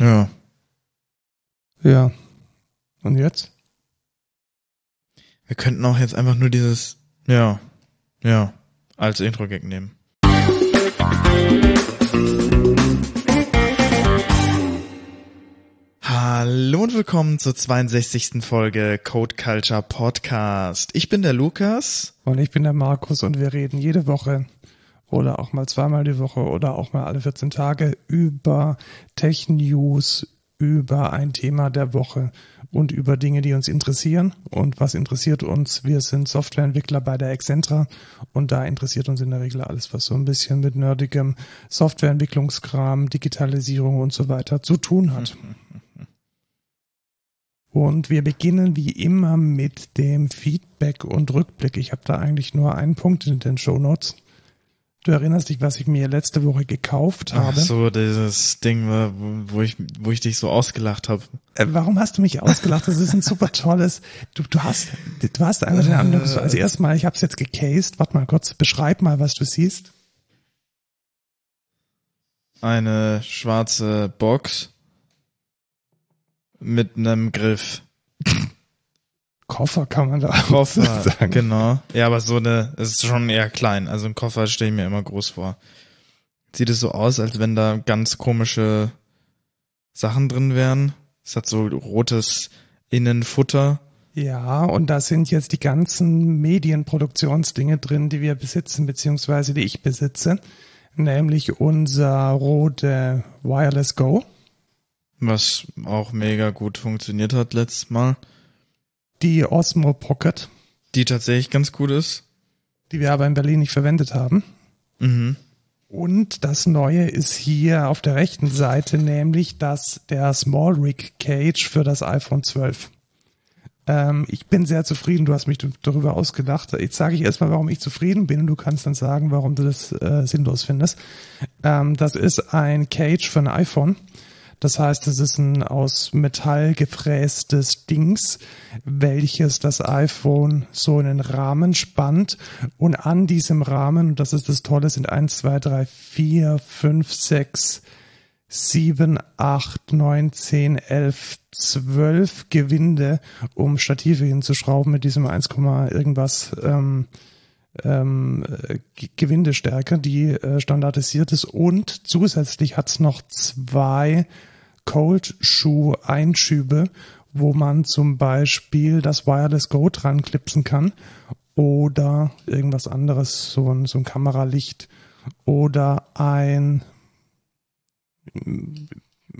Ja. Ja. Und jetzt? Wir könnten auch jetzt einfach nur dieses, ja, ja, als Intro-Gag nehmen. Hallo und willkommen zur 62. Folge Code Culture Podcast. Ich bin der Lukas. Und ich bin der Markus und wir reden jede Woche oder auch mal zweimal die Woche oder auch mal alle 14 Tage über Tech-News, über ein Thema der Woche und über Dinge, die uns interessieren. Und was interessiert uns? Wir sind Softwareentwickler bei der Excentra und da interessiert uns in der Regel alles, was so ein bisschen mit nerdigem Softwareentwicklungskram, Digitalisierung und so weiter zu tun hat. Und wir beginnen wie immer mit dem Feedback und Rückblick. Ich habe da eigentlich nur einen Punkt in den Show Notes. Du erinnerst dich, was ich mir letzte Woche gekauft habe? Ach so, dieses Ding, wo ich, wo ich dich so ausgelacht habe. Äh, warum hast du mich ausgelacht? Das ist ein super tolles. Du, du hast, du hast einfach den Anblick. Äh, also erstmal, ich habe es jetzt gecased. Warte mal kurz, beschreib mal, was du siehst. Eine schwarze Box mit einem Griff. Koffer kann man da Koffer sagen. Genau. Ja, aber so eine, es ist schon eher klein. Also ein Koffer stelle ich mir immer groß vor. Sieht es so aus, als wenn da ganz komische Sachen drin wären. Es hat so rotes Innenfutter. Ja, und da sind jetzt die ganzen Medienproduktionsdinge drin, die wir besitzen, beziehungsweise die ich besitze. Nämlich unser Rode Wireless Go. Was auch mega gut funktioniert hat letztes Mal die Osmo Pocket. Die tatsächlich ganz gut ist. Die wir aber in Berlin nicht verwendet haben. Mhm. Und das Neue ist hier auf der rechten Seite, nämlich das, der Small Rig Cage für das iPhone 12. Ähm, ich bin sehr zufrieden. Du hast mich darüber ausgedacht. Jetzt sage ich erstmal, warum ich zufrieden bin und du kannst dann sagen, warum du das äh, sinnlos findest. Ähm, das ist ein Cage für ein iPhone das heißt, es ist ein aus Metall gefrästes Dings, welches das iPhone so in den Rahmen spannt. Und an diesem Rahmen, und das ist das Tolle, sind eins, zwei, drei, vier, fünf, sechs, sieben, acht, neun, zehn, elf, zwölf Gewinde, um Stative hinzuschrauben mit diesem 1, irgendwas ähm, ähm, Gewindestärke, die äh, standardisiert ist. Und zusätzlich hat es noch zwei Cold Shoe Einschübe, wo man zum Beispiel das Wireless Go dran klipsen kann oder irgendwas anderes, so ein, so ein Kameralicht oder ein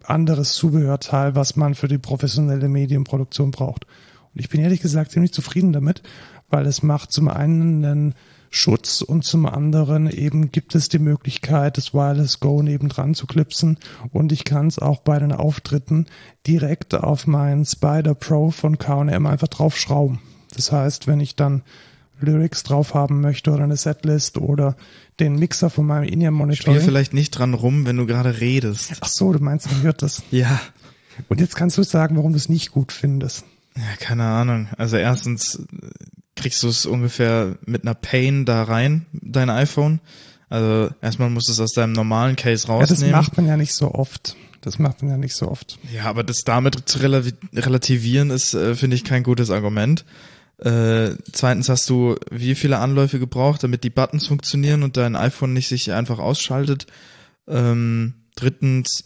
anderes Zubehörteil, was man für die professionelle Medienproduktion braucht. Und ich bin ehrlich gesagt ziemlich zufrieden damit, weil es macht zum einen einen Schutz und zum anderen eben gibt es die Möglichkeit, das Wireless Go nebendran zu klipsen und ich kann es auch bei den Auftritten direkt auf meinen Spider Pro von K&M einfach draufschrauben. Das heißt, wenn ich dann Lyrics drauf haben möchte oder eine Setlist oder den Mixer von meinem In-Ear-Monitor. Spiel vielleicht nicht dran rum, wenn du gerade redest. Ach so, du meinst, man hört das. Ja. Und jetzt kannst du sagen, warum du es nicht gut findest. Ja, keine Ahnung. Also erstens kriegst du es ungefähr mit einer Pain da rein, dein iPhone. Also erstmal musst du es aus deinem normalen Case rausnehmen. Ja, das macht man ja nicht so oft. Das macht man ja nicht so oft. Ja, aber das damit zu relativieren ist, äh, finde ich, kein gutes Argument. Äh, zweitens hast du wie viele Anläufe gebraucht, damit die Buttons funktionieren und dein iPhone nicht sich einfach ausschaltet. Ähm, drittens,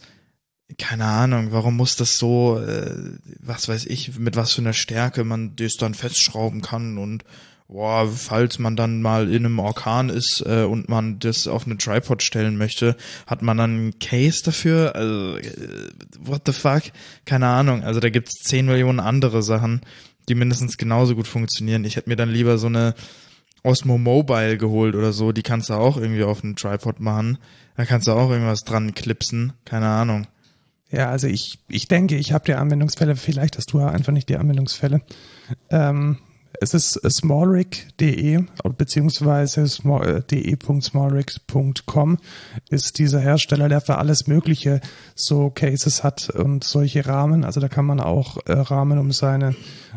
keine Ahnung, warum muss das so, äh, was weiß ich, mit was für einer Stärke man das dann festschrauben kann und boah, falls man dann mal in einem Orkan ist äh, und man das auf eine Tripod stellen möchte, hat man dann einen Case dafür? Also, äh, what the fuck? Keine Ahnung. Also da gibt's zehn Millionen andere Sachen, die mindestens genauso gut funktionieren. Ich hätte mir dann lieber so eine Osmo Mobile geholt oder so, die kannst du auch irgendwie auf einen Tripod machen. Da kannst du auch irgendwas dran klipsen, keine Ahnung. Ja, also ich, ich denke, ich habe die Anwendungsfälle, vielleicht hast du ja einfach nicht die Anwendungsfälle. Ähm, es ist smallrig.de beziehungsweise äh, de.smallrig.com ist dieser Hersteller, der für alles Mögliche so Cases hat und solche Rahmen. Also da kann man auch äh, Rahmen um seine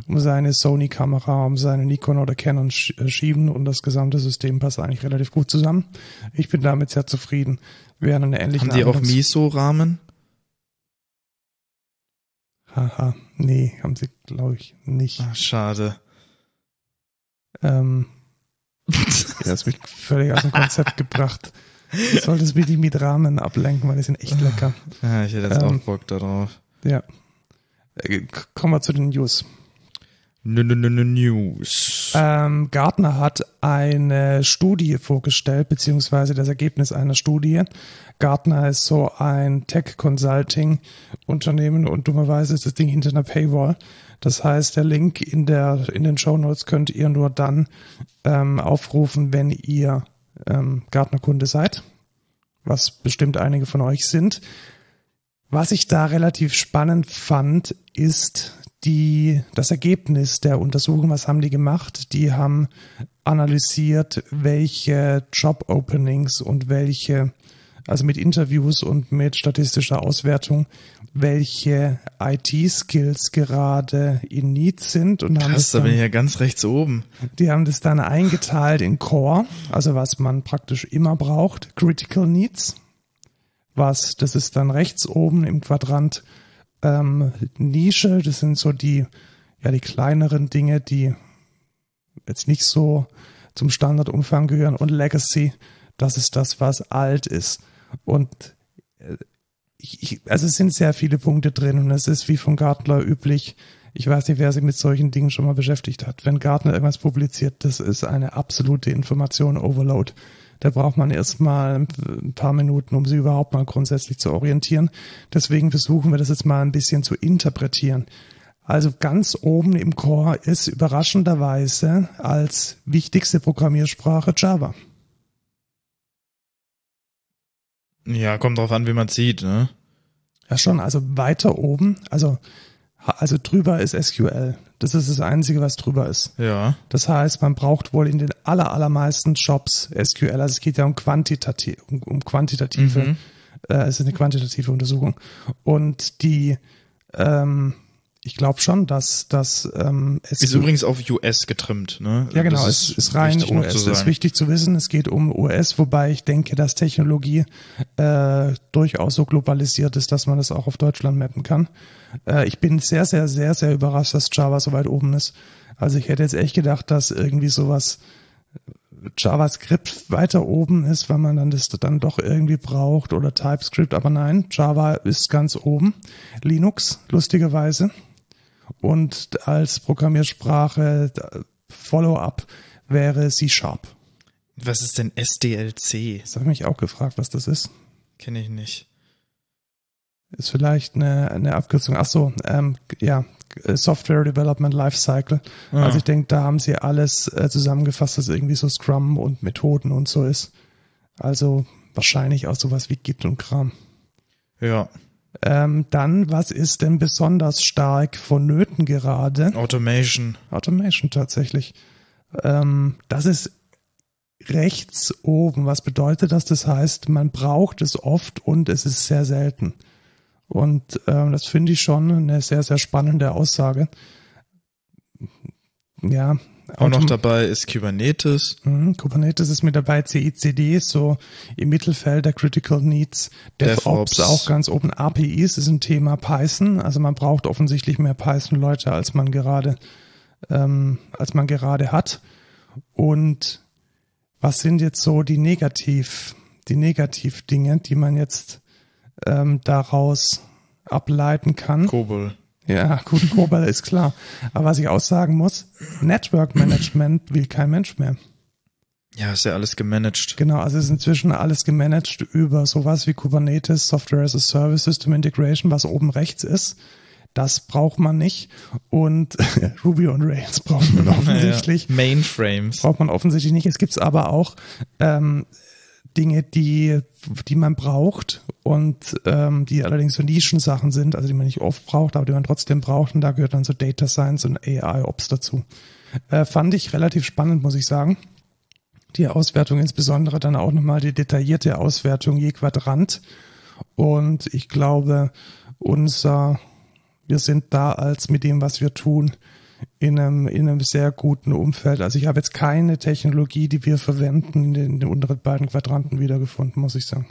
um seine Sony-Kamera, um seine Nikon oder Canon äh, schieben und das gesamte System passt eigentlich relativ gut zusammen. Ich bin damit sehr zufrieden. Wir haben eine ähnliche Haben die auch Miso-Rahmen? Haha, nee, haben sie, glaube ich, nicht. Ach, schade. Ähm, ja, das mich völlig aus dem Konzept gebracht. Du solltest mich nicht mit Rahmen ablenken, weil die sind echt lecker. Ja, ich hätte jetzt Ähm, auch Bock darauf. Ja. Äh, Kommen wir zu den News. News. Ähm, Gartner hat eine Studie vorgestellt, beziehungsweise das Ergebnis einer Studie. Gartner ist so ein Tech-Consulting-Unternehmen und dummerweise ist das Ding hinter einer Paywall. Das heißt, der Link in, der, in den Show Notes könnt ihr nur dann ähm, aufrufen, wenn ihr ähm, Gartner-Kunde seid, was bestimmt einige von euch sind. Was ich da relativ spannend fand, ist die, das Ergebnis der Untersuchung. Was haben die gemacht? Die haben analysiert, welche Job-Openings und welche, also mit Interviews und mit statistischer Auswertung, welche IT-Skills gerade in Need sind und haben Krass, das da bin dann ich ja ganz rechts oben. die haben das dann eingeteilt in Core, also was man praktisch immer braucht, Critical Needs, was, das ist dann rechts oben im Quadrant ähm, Nische, das sind so die, ja, die kleineren Dinge, die jetzt nicht so zum Standardumfang gehören und Legacy, das ist das, was alt ist. Und äh, ich, also es sind sehr viele Punkte drin und es ist wie von Gartner üblich. Ich weiß nicht, wer sich mit solchen Dingen schon mal beschäftigt hat. Wenn Gartner irgendwas publiziert, das ist eine absolute Information Overload. Da braucht man erstmal ein paar Minuten, um sie überhaupt mal grundsätzlich zu orientieren. Deswegen versuchen wir das jetzt mal ein bisschen zu interpretieren. Also ganz oben im Core ist überraschenderweise als wichtigste Programmiersprache Java. Ja, kommt drauf an, wie man sieht, ne? Ja schon, also weiter oben, also, also drüber ist SQL. Das ist das Einzige, was drüber ist. Ja. Das heißt, man braucht wohl in den aller, allermeisten Jobs SQL. Also es geht ja um quantitativ, um, um quantitative, Mhm. äh, es ist eine quantitative Untersuchung. Und die, ähm, ich glaube schon, dass, dass ähm, es Ist übrigens auf US getrimmt, ne? ja, genau, Das es ist rein US. Es ist wichtig zu wissen, es geht um US, wobei ich denke, dass Technologie äh, durchaus so globalisiert ist, dass man das auch auf Deutschland mappen kann. Äh, ich bin sehr, sehr, sehr, sehr überrascht, dass Java so weit oben ist. Also ich hätte jetzt echt gedacht, dass irgendwie sowas JavaScript weiter oben ist, weil man dann das dann doch irgendwie braucht oder TypeScript, aber nein, Java ist ganz oben. Linux, lustigerweise. Und als Programmiersprache äh, Follow-up wäre C Sharp. Was ist denn SDLC? Das habe ich mich auch gefragt, was das ist. Kenne ich nicht. Ist vielleicht eine, eine Abkürzung. Ach so, ähm, ja, Software Development Lifecycle. Ah. Also ich denke, da haben sie alles äh, zusammengefasst, was irgendwie so Scrum und Methoden und so ist. Also wahrscheinlich auch sowas wie Git und Kram. Ja, Ähm, dann, was ist denn besonders stark vonnöten gerade? Automation. Automation tatsächlich. Ähm, das ist rechts oben. Was bedeutet das? Das heißt, man braucht es oft und es ist sehr selten. Und ähm, das finde ich schon eine sehr, sehr spannende Aussage. Ja. Auch noch dabei ist Kubernetes. Mhm, Kubernetes ist mit dabei, CICD so im Mittelfeld der Critical Needs, DevOps, DevOps. auch ganz oben, APIs ist ein Thema Python, also man braucht offensichtlich mehr Python-Leute, als man gerade, ähm, als man gerade hat. Und was sind jetzt so die Negativ, die Negativ-Dinge, die man jetzt ähm, daraus ableiten kann? Kobol. Ja, gut, Cobol ist klar. Aber was ich auch sagen muss, Network Management will kein Mensch mehr. Ja, ist ja alles gemanagt. Genau, also ist inzwischen alles gemanagt über sowas wie Kubernetes, Software as a Service, System Integration, was oben rechts ist. Das braucht man nicht. Und Ruby und Rails braucht man offensichtlich. Ja, Mainframes. Braucht man offensichtlich nicht. Es gibt aber auch ähm, Dinge, die, die man braucht und ähm, die allerdings so Nischensachen sind, also die man nicht oft braucht, aber die man trotzdem braucht. Und da gehört dann so Data Science und AI Ops dazu. Äh, fand ich relativ spannend, muss ich sagen. Die Auswertung, insbesondere dann auch nochmal die detaillierte Auswertung je Quadrant. Und ich glaube, unser, wir sind da als mit dem, was wir tun, in einem, in einem sehr guten Umfeld. Also ich habe jetzt keine Technologie, die wir verwenden, in den, in den unteren beiden Quadranten wiedergefunden, muss ich sagen.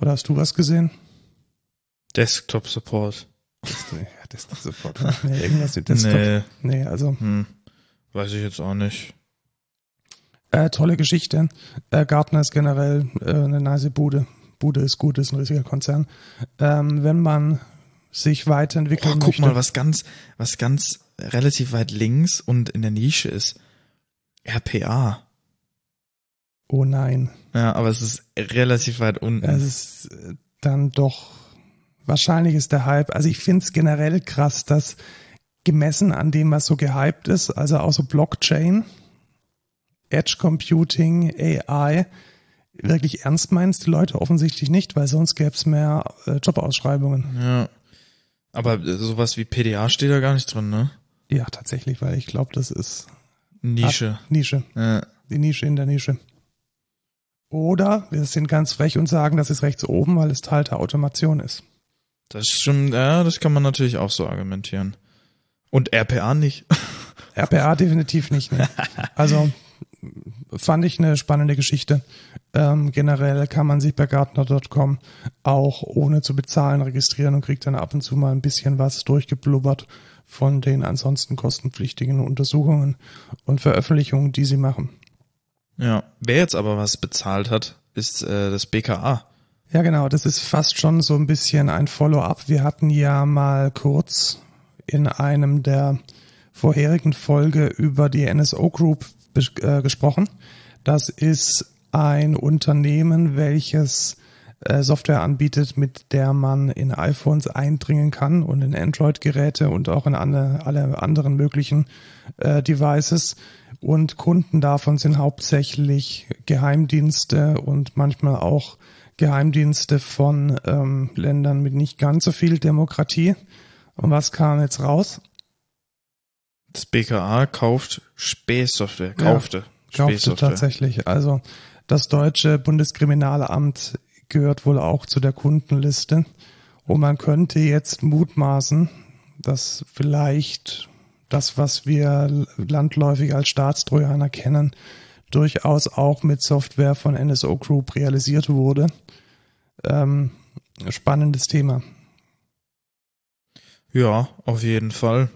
Oder hast du was gesehen? Desktop Support. Ja, ist sofort. Nee, irgendwas mit Desktop. Nee, Nee, also hm, weiß ich jetzt auch nicht. äh, tolle Geschichte. Äh, Gartner ist generell äh, eine nice Bude. Bude ist gut, ist ein riesiger Konzern. Ähm, wenn man sich Oh, weiterentwickeln guck möchte. mal, was ganz, was ganz relativ weit links und in der Nische ist. RPA. Oh nein. Ja, aber es ist relativ weit unten. Es ist äh, dann doch, wahrscheinlich ist der Hype, also ich finde es generell krass, dass gemessen an dem, was so gehypt ist, also auch so Blockchain, Edge Computing, AI, wirklich ernst meinst die Leute offensichtlich nicht, weil sonst gäbe es mehr äh, Jobausschreibungen. ja. Aber äh, sowas wie PDA steht da gar nicht drin, ne? Ja, tatsächlich, weil ich glaube, das ist Nische. Nische, Ja. die Nische in der Nische. Oder wir sind ganz frech und sagen, das ist rechts oben, weil es Teil der Automation ist. Das ist schon, ja, das kann man natürlich auch so argumentieren. Und RPA nicht. RPA definitiv nicht. Ne? Also fand ich eine spannende Geschichte. Ähm, generell kann man sich bei Gartner.com auch ohne zu bezahlen registrieren und kriegt dann ab und zu mal ein bisschen was durchgeblubbert von den ansonsten kostenpflichtigen Untersuchungen und Veröffentlichungen, die sie machen. Ja. Wer jetzt aber was bezahlt hat, ist äh, das BKA. Ja, genau, das ist fast schon so ein bisschen ein Follow-up. Wir hatten ja mal kurz in einem der vorherigen Folge über die NSO Group äh, gesprochen. Das ist ein Unternehmen, welches äh, Software anbietet, mit der man in iPhones eindringen kann und in Android-Geräte und auch in alle, alle anderen möglichen äh, Devices. Und Kunden davon sind hauptsächlich Geheimdienste und manchmal auch Geheimdienste von ähm, Ländern mit nicht ganz so viel Demokratie. Und was kam jetzt raus? Das BKA kauft Spähsoftware. Kaufte. Kaufte Spähsoftware. tatsächlich. Also das deutsche Bundeskriminalamt gehört wohl auch zu der Kundenliste. Und man könnte jetzt mutmaßen, dass vielleicht das, was wir landläufig als Staatstrojaner kennen, durchaus auch mit Software von NSO Group realisiert wurde. Ähm, spannendes Thema. Ja, auf jeden Fall.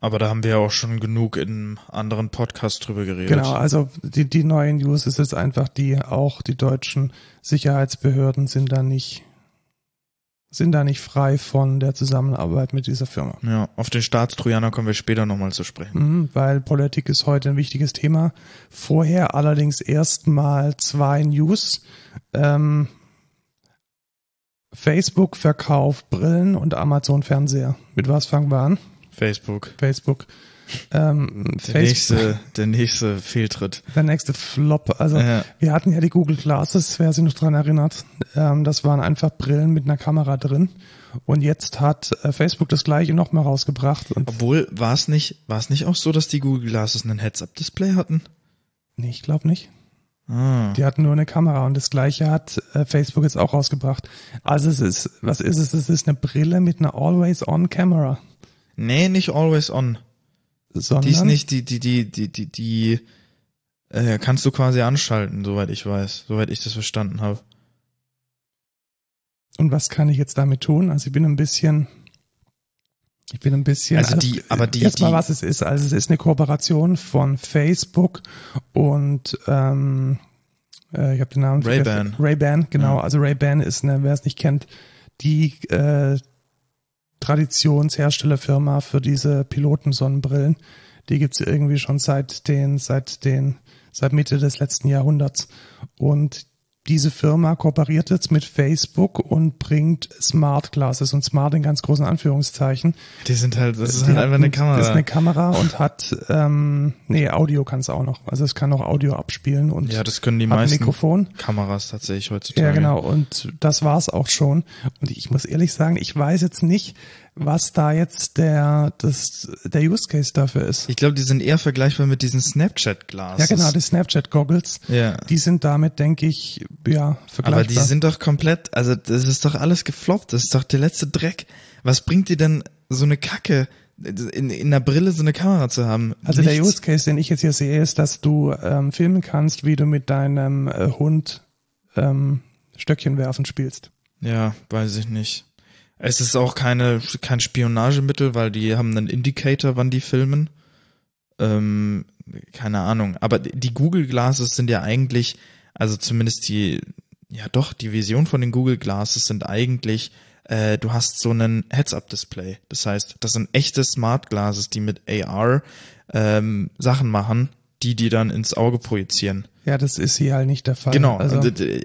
Aber da haben wir ja auch schon genug in anderen Podcasts drüber geredet. Genau, also die, die neue News ist jetzt einfach die, auch die deutschen Sicherheitsbehörden sind da nicht, sind da nicht frei von der Zusammenarbeit mit dieser Firma. Ja, auf den Staatstrojaner kommen wir später nochmal zu sprechen. Mhm, weil Politik ist heute ein wichtiges Thema. Vorher allerdings erstmal zwei News. Ähm, Facebook verkauft Brillen und Amazon Fernseher. Mit was fangen wir an? Facebook. Facebook. Ähm, Der nächste, der nächste Fehltritt. Der nächste Flop. Also Ja. wir hatten ja die Google Glasses, wer sich noch dran erinnert. Ähm, das waren einfach Brillen mit einer Kamera drin. Und jetzt hat äh, Facebook das gleiche nochmal rausgebracht. Und Obwohl, war es nicht, war es nicht auch so, dass die Google Glasses einen Heads-Up-Display hatten? nee, ich glaube nicht. Ah. Die hatten nur eine Kamera und das gleiche hat äh, Facebook jetzt auch rausgebracht. Also es ist, was ist es? Es ist eine Brille mit einer Always-On-Camera. Nee, nicht always on. Sondern, Die ist nicht, die, die, die, die, die, die, äh, kannst du quasi anschalten, soweit ich weiß, soweit ich das verstanden habe. Und was kann ich jetzt damit tun? Also ich bin ein bisschen, ich bin ein bisschen, Also die- aber die- erstmal was es ist. Also es ist eine Kooperation von Facebook und ähm, äh, ich habe den Namen Ray-Ban. Ray-Ban, genau. Ja. Also Ray-Ban ist eine, wer es nicht kennt, die äh, Traditionsherstellerfirma für diese Pilotensonnenbrillen. Die gibt's irgendwie schon seit den, seit den, seit Mitte des letzten Jahrhunderts. Und diese Firma kooperiert jetzt mit Facebook und bringt Smart Glasses und Smart in ganz großen Anführungszeichen. Die sind halt, das ist halt einfach eine ein- Kamera. Das ist eine Kamera und hat, ähm, nee, Audio kann es auch noch. Also es kann auch Audio abspielen und ja, das können die meisten Mikrofon. Kameras tatsächlich heutzutage. Ja, genau. Und das war's auch schon. Und ich muss ehrlich sagen, ich weiß jetzt nicht, was da jetzt der, das, der Use Case dafür ist. Ich glaube, die sind eher vergleichbar mit diesen Snapchat-Glasses. Ja, genau, die Snapchat Goggles. Ja. Die sind damit, denke ich, ja, vergleichbar. Aber die sind doch komplett, also das ist doch alles gefloppt, das ist doch der letzte Dreck. Was bringt dir denn so eine Kacke, in, in der Brille so eine Kamera zu haben? also der Nichts. Use Case, den ich jetzt hier sehe, ist, dass du ähm, filmen kannst, wie du mit deinem äh, Hund ähm, Stöckchen werfen spielst. Ja, weiß ich nicht. Es ist auch keine, kein Spionagemittel, weil die haben einen Indicator, wann die filmen. Ähm, keine Ahnung. Aber die Google Glasses sind ja eigentlich, also zumindest die, ja doch, die Vision von den Google Glasses sind eigentlich, äh, du hast so einen Heads-Up-Display. Das heißt, das sind echte Smart Glasses, die mit AR ähm, Sachen machen, die die dann ins Auge projizieren. Ja, das ist hier halt nicht der Fall. Genau. Also, äh,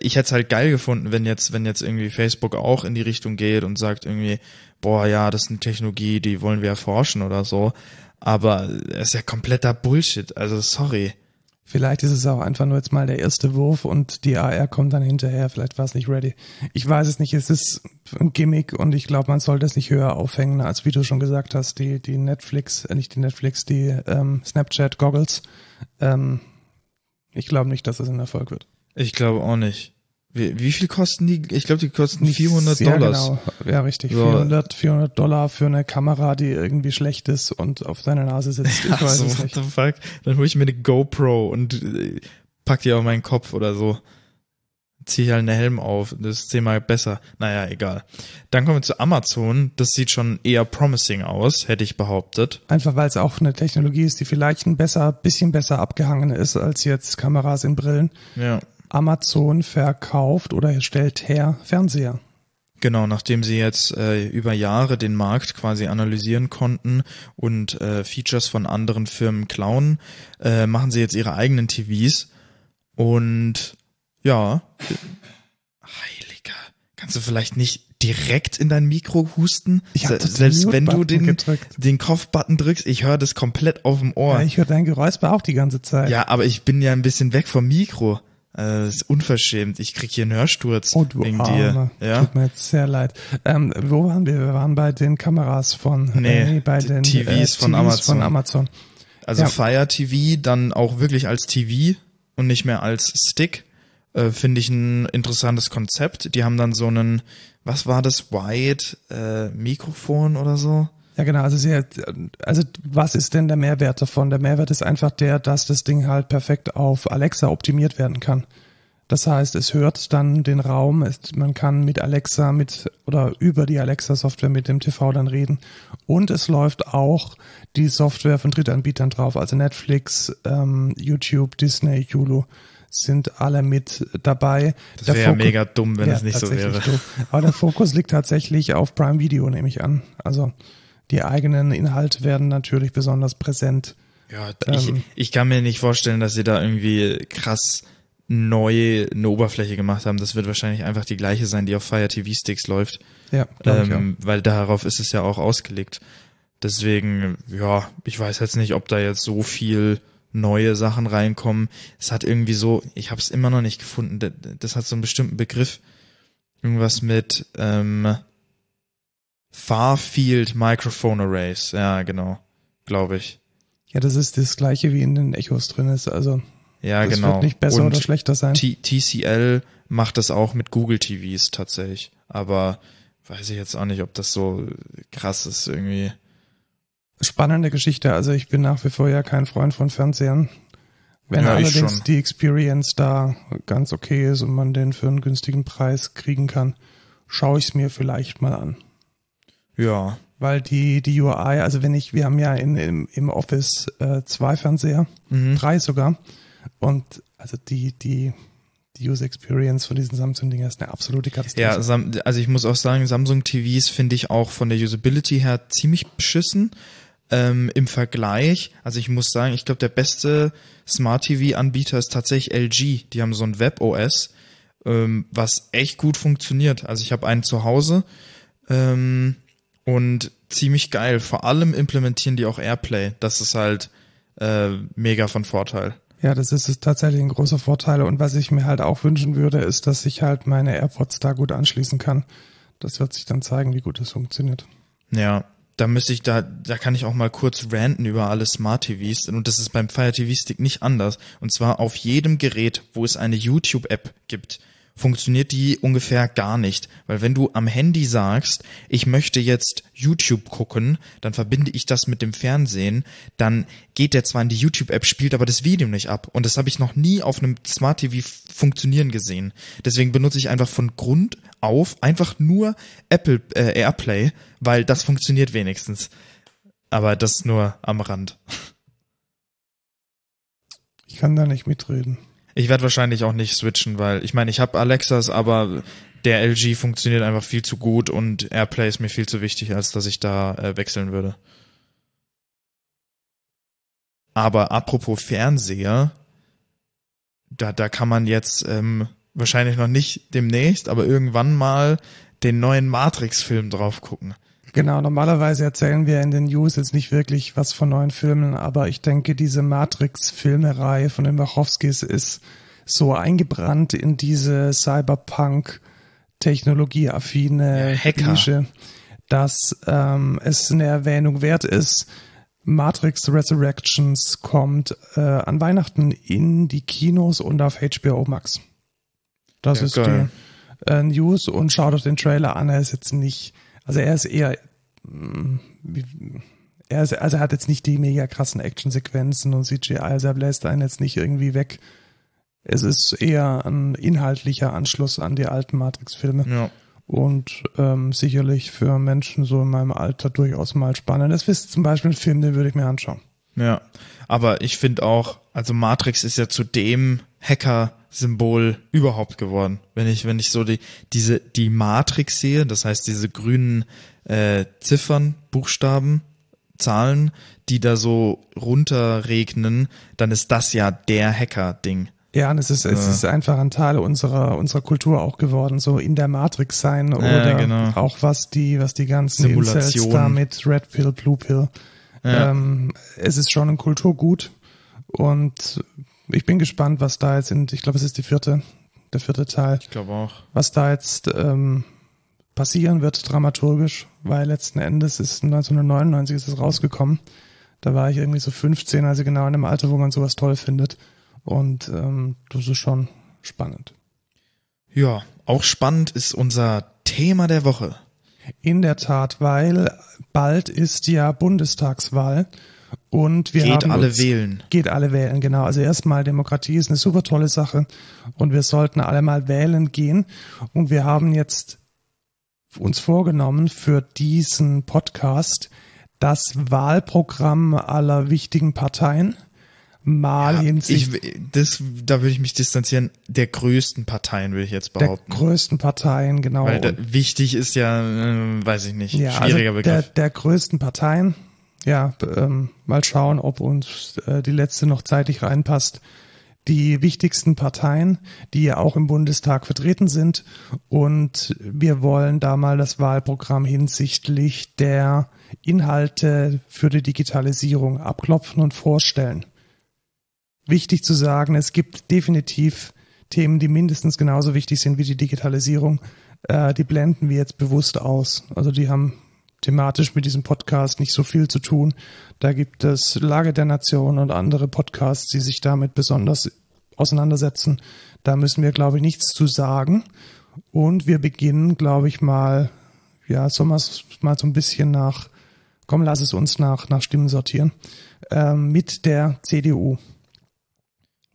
ich hätte es halt geil gefunden, wenn jetzt, wenn jetzt irgendwie Facebook auch in die Richtung geht und sagt irgendwie, boah, ja, das ist eine Technologie, die wollen wir erforschen oder so. Aber es ist ja kompletter Bullshit. Also sorry. vielleicht ist es auch einfach nur jetzt mal der erste Wurf und die AR kommt dann hinterher. Vielleicht war es nicht ready. Ich weiß es nicht. Es ist ein Gimmick und ich glaube, man sollte es nicht höher aufhängen, als wie du schon gesagt hast, die, die Netflix, äh, nicht die Netflix, die ähm, Snapchat Goggles. Ähm, ich glaube nicht, dass es ein Erfolg wird. Ich glaube auch nicht. Wie, wie viel kosten die? Ich glaube, die kosten 400 ja, Dollars. Genau. Ja, richtig. Ja. 400, 400 Dollar für eine Kamera, die irgendwie schlecht ist und auf deiner Nase sitzt. Ich weiß Also, es what nicht. the fuck? Dann hole ich mir eine GoPro und äh, pack die auf meinen Kopf oder so. Zieh ich halt einen Helm auf. Das ist zehnmal besser. Naja, egal. Dann kommen wir zu Amazon. Das sieht schon eher promising aus, hätte ich behauptet. Einfach weil es auch eine Technologie ist, die vielleicht ein besser, bisschen besser abgehangen ist als jetzt Kameras in Brillen. Ja. Amazon verkauft oder stellt her Fernseher. Genau, nachdem sie jetzt äh, über Jahre den Markt quasi analysieren konnten und äh, Features von anderen Firmen klauen, äh, machen sie jetzt ihre eigenen TVs. Und ja, heiliger, kannst du vielleicht nicht direkt in dein Mikro husten? Selbst wenn du den, gedrückt. den Kopfbutton drückst, ich höre das komplett auf dem Ohr. Ja, ich höre dein Geräusper auch die ganze Zeit. Ja, aber ich bin ja ein bisschen weg vom Mikro. Äh, das ist unverschämt. Ich krieg hier einen Hörsturz Oh, du wegen Arme. dir. Ja. Tut mir jetzt sehr leid. Ähm, wo waren wir? Wir waren bei den Kameras von, Nee, äh, bei den TVs von Amazon. von Amazon. Also Ja. Fire TV dann auch wirklich als TV und nicht mehr als Stick. Äh, Finde ich ein interessantes Konzept. Die haben dann so einen, was war das, Wide äh, Mikrofon oder so? Ja, genau. Also, sie, also was ist denn der Mehrwert davon? Der Mehrwert ist einfach der, dass das Ding halt perfekt auf Alexa optimiert werden kann. Das heißt, es hört dann den Raum, es, man kann mit Alexa mit oder über die Alexa-Software mit dem TV dann reden. Und es läuft auch die Software von Drittanbietern drauf, also Netflix, ähm, YouTube, Disney, Hulu sind alle mit dabei. Das wäre Fokus- mega dumm, wenn ja, es nicht so wäre. doof. Aber der Fokus liegt tatsächlich auf Prime Video, nehme ich an. Also die eigenen Inhalte werden natürlich besonders präsent. Ja, ich, Ähm. ich kann mir nicht vorstellen, dass sie da irgendwie krass neu eine Oberfläche gemacht haben. Das wird wahrscheinlich einfach die gleiche sein, die auf Fire TV Sticks läuft. Ja, glaub ich ähm, weil darauf ist es ja auch ausgelegt. Deswegen, ja, ich weiß jetzt nicht, ob da jetzt so viel neue Sachen reinkommen. Es hat irgendwie so, ich habe es immer noch nicht gefunden. Das, das hat so einen bestimmten Begriff. Irgendwas mit ähm, Far Field Microphone Arrays. Ja, genau, glaube ich. Ja, das ist das gleiche wie in den Echos drin ist. Also Ja, das genau. wird nicht besser Und oder schlechter sein. T TCL macht das auch mit Google TVs tatsächlich. Aber weiß ich jetzt auch nicht, ob das so krass ist irgendwie. Spannende Geschichte. Also ich bin nach wie vor ja kein Freund von Fernsehern. Wenn Ja, allerdings die Experience da ganz okay ist und man den für einen günstigen Preis kriegen kann, schaue ich es mir vielleicht mal an. Ja, Weil die, die UI, also wenn ich, wir haben ja in, im, im Office äh, zwei Fernseher, Mhm. drei sogar. Und also die, die, die User Experience von diesen Samsung-Dinger ist eine absolute Katastrophe. Ja, also ich muss auch sagen, Samsung TVs finde ich auch von der Usability her ziemlich beschissen. Ähm, Im Vergleich, also ich muss sagen, ich glaube, der beste Smart TV-Anbieter ist tatsächlich LG. Die haben so ein WebOS, ähm, was echt gut funktioniert. Also ich habe einen zu Hause ähm, und ziemlich geil. Vor allem implementieren die auch AirPlay. Das ist halt äh, mega von Vorteil. Ja, das ist tatsächlich ein großer Vorteil. Und was ich mir halt auch wünschen würde, ist, dass ich halt meine AirPods da gut anschließen kann. Das wird sich dann zeigen, wie gut es funktioniert. Ja, da müsste ich, da, da kann ich auch mal kurz ranten über alle Smart TVs. Und das ist beim Fire TV Stick nicht anders. Und zwar auf jedem Gerät, wo es eine YouTube-App gibt, funktioniert die ungefähr gar nicht. Weil wenn du am Handy sagst, ich möchte jetzt YouTube gucken, dann verbinde ich das mit dem Fernsehen, dann geht der zwar in die YouTube-App, spielt aber das Video nicht ab. Und das habe ich noch nie auf einem Smart TV funktionieren gesehen. Deswegen benutze ich einfach von Grund auf einfach nur Apple äh, AirPlay, weil das funktioniert wenigstens. Aber das nur am Rand. Ich kann da nicht mitreden. Ich werde wahrscheinlich auch nicht switchen, weil ich meine, ich habe Alexas, aber der LG funktioniert einfach viel zu gut und AirPlay ist mir viel zu wichtig, als dass ich da äh, wechseln würde. Aber apropos Fernseher, da, da kann man jetzt ähm, wahrscheinlich noch nicht demnächst, aber irgendwann mal den neuen Matrix-Film drauf gucken. Genau, normalerweise erzählen wir in den News jetzt nicht wirklich was von neuen Filmen, aber ich denke, diese Matrix-Filmereihe von den Wachowskis ist so eingebrannt in diese Cyberpunk-technologieaffine Ja, Hacker. Nische, dass ähm, es eine Erwähnung wert ist. Matrix Resurrections kommt äh, an Weihnachten in die Kinos und auf HBO Max. Das Ja, ist geil. die äh, News und schaut euch den Trailer an. Er ist jetzt nicht, also er ist eher, mm, er ist, also er hat jetzt nicht die mega krassen Actionsequenzen und CGI, also er bläst einen jetzt nicht irgendwie weg. Es ist eher ein inhaltlicher Anschluss an die alten Matrix-Filme Ja. und ähm, sicherlich für Menschen so in meinem Alter durchaus mal spannend. Das ist zum Beispiel ein Film, den würde ich mir anschauen. Ja, aber ich finde auch, also Matrix ist ja zu dem Hacker-Symbol überhaupt geworden. Wenn ich, wenn ich so die, diese, die Matrix sehe, das heißt diese grünen äh, Ziffern, Buchstaben, Zahlen, die da so runterregnen, dann ist das ja der Hacker-Ding. Ja, und es ist, es Ja. ist einfach ein Teil unserer, unserer Kultur auch geworden, so in der Matrix sein oder genau. auch was die, was die ganzen Incels Simulation. da mit Red Pill, Blue Pill. Ja. Ähm, es ist schon ein Kulturgut und ich bin gespannt, was da jetzt in, ich glaube, es ist die vierte, der vierte Teil, Ich glaube auch. was da jetzt ähm, passieren wird dramaturgisch, weil letzten Endes ist 1999 ist es rausgekommen. Da war ich irgendwie so 15, also genau in dem Alter, wo man sowas toll findet. Und ähm, das ist schon spannend. Ja, auch spannend ist unser Thema der Woche. In der Tat, weil bald ist ja Bundestagswahl und wir Geht haben alle uns, wählen. Geht alle wählen, genau. Also erstmal Demokratie ist eine super tolle Sache und wir sollten alle mal wählen gehen. Und wir haben jetzt uns vorgenommen für diesen Podcast das Wahlprogramm aller wichtigen Parteien mal Ja, hinsichtlich ich, das, da würde ich mich distanzieren, der größten Parteien, würde ich jetzt der behaupten. größten Parteien, genau. Weil da, wichtig ist ja, äh, weiß ich nicht, ja, schwieriger also der, Begriff. der größten Parteien. Ja, ähm, mal schauen, ob uns äh, die letzte noch zeitig reinpasst. Die wichtigsten Parteien, die ja auch im Bundestag vertreten sind. Und wir wollen da mal das Wahlprogramm hinsichtlich der Inhalte für die Digitalisierung abklopfen und vorstellen. Wichtig zu sagen, es gibt definitiv Themen, die mindestens genauso wichtig sind wie die Digitalisierung. Äh, die blenden wir jetzt bewusst aus. Also die haben thematisch mit diesem Podcast nicht so viel zu tun. Da gibt es Lage der Nation und andere Podcasts, die sich damit besonders auseinandersetzen. Da müssen wir, glaube ich, nichts zu sagen. Und wir beginnen, glaube ich, mal, ja, so mal, mal so ein bisschen nach, komm, lass es uns nach, nach Stimmen sortieren, ähm, mit der CDU.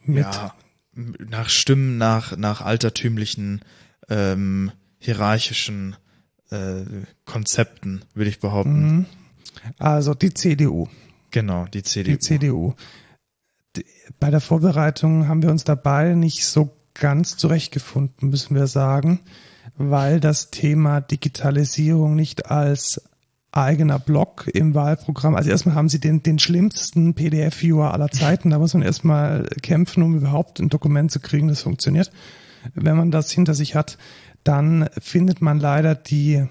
Mit, ja, nach Stimmen, nach, nach altertümlichen, ähm, hierarchischen äh, Konzepten, würde ich behaupten. Mhm. Also die CDU. Genau, die CDU. Die CDU. Die- Bei der Vorbereitung haben wir uns dabei nicht so ganz zurechtgefunden, müssen wir sagen, weil das Thema Digitalisierung nicht als eigener Block im Wahlprogramm, also erstmal haben sie den, den schlimmsten PDF-Viewer aller Zeiten, da muss man erstmal kämpfen, um überhaupt ein Dokument zu kriegen, das funktioniert. Wenn man das hinter sich hat, dann findet man leider die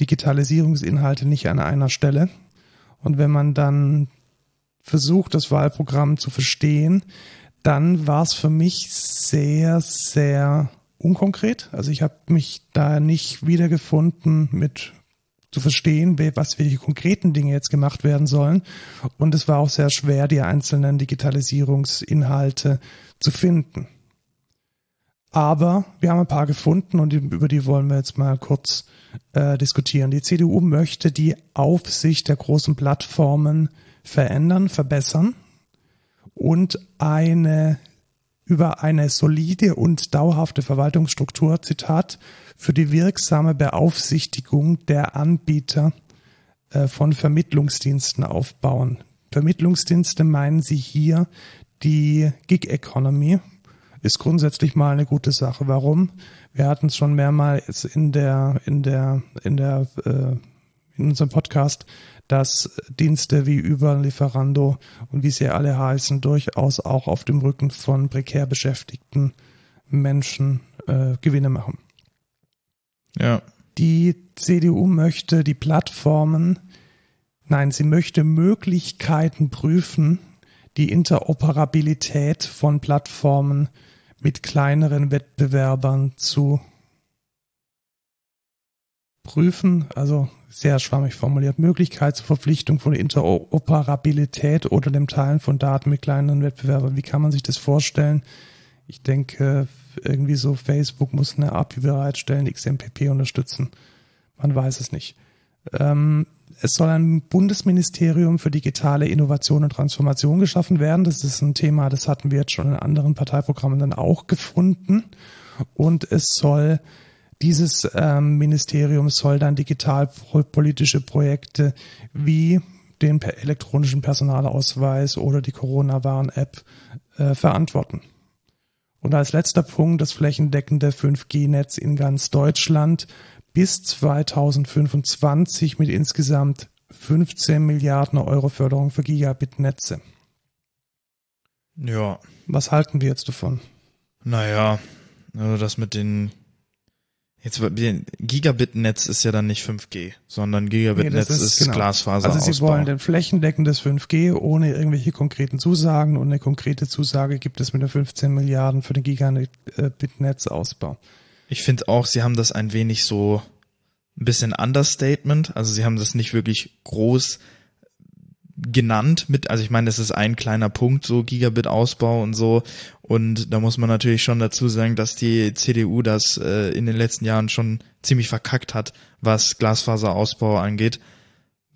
Digitalisierungsinhalte nicht an einer Stelle. Und wenn man dann versucht, das Wahlprogramm zu verstehen, dann war es für mich sehr, sehr unkonkret. Also ich habe mich da nicht wiedergefunden mit zu verstehen, was welche konkreten Dinge jetzt gemacht werden sollen. Und es war auch sehr schwer, die einzelnen Digitalisierungsinhalte zu finden. Aber wir haben ein paar gefunden und über die wollen wir jetzt mal kurz äh, diskutieren. Die CDU möchte die Aufsicht der großen Plattformen verändern, verbessern und eine über eine solide und dauerhafte Verwaltungsstruktur, Zitat, für die wirksame Beaufsichtigung der Anbieter äh, von Vermittlungsdiensten aufbauen. Vermittlungsdienste meinen sie hier die Gig Economy. Ist grundsätzlich mal eine gute Sache. Warum? Wir hatten es schon mehrmals in der, in der, in der, äh, in unserem Podcast, dass Dienste wie Uber, Lieferando und wie sie alle heißen, durchaus auch auf dem Rücken von prekär beschäftigten Menschen äh, Gewinne machen. Ja. Die CDU möchte die Plattformen, nein, sie möchte Möglichkeiten prüfen, die Interoperabilität von Plattformen mit kleineren Wettbewerbern zu prüfen, also sehr schwammig formuliert, Möglichkeit zur Verpflichtung von Interoperabilität oder dem Teilen von Daten mit kleineren Wettbewerbern. Wie kann man sich das vorstellen? Ich denke, irgendwie so Facebook muss eine API bereitstellen, XMPP unterstützen. Man weiß es nicht. Ähm, es soll ein Bundesministerium für digitale Innovation und Transformation geschaffen werden. Das ist ein Thema, das hatten wir jetzt schon in anderen Parteiprogrammen dann auch gefunden. Und es soll dieses ähm, Ministerium soll dann digitalpolitische Projekte wie den elektronischen Personalausweis oder die Corona-Warn-App äh, verantworten. Und als letzter Punkt das flächendeckende 5G-Netz in ganz Deutschland bis 2025 mit insgesamt 15 Milliarden Euro Förderung für Gigabit-Netze. Ja. Was halten wir jetzt davon? Naja, also das mit den Jetzt Gigabit-Netz ist ja dann nicht 5G, sondern Gigabit-Netz nee, ist, ist genau. Glasfaser. Also sie wollen den flächendeckendes 5G ohne irgendwelche konkreten Zusagen und eine konkrete Zusage gibt es mit den 15 Milliarden für den Gigabit-Netzausbau. Ich finde auch, sie haben das ein wenig so ein bisschen Understatement. Also sie haben das nicht wirklich groß genannt mit, also ich meine, das ist ein kleiner Punkt, so Gigabit-Ausbau und so. Und da muss man natürlich schon dazu sagen, dass die CDU das äh, in den letzten Jahren schon ziemlich verkackt hat, was Glasfaserausbau angeht.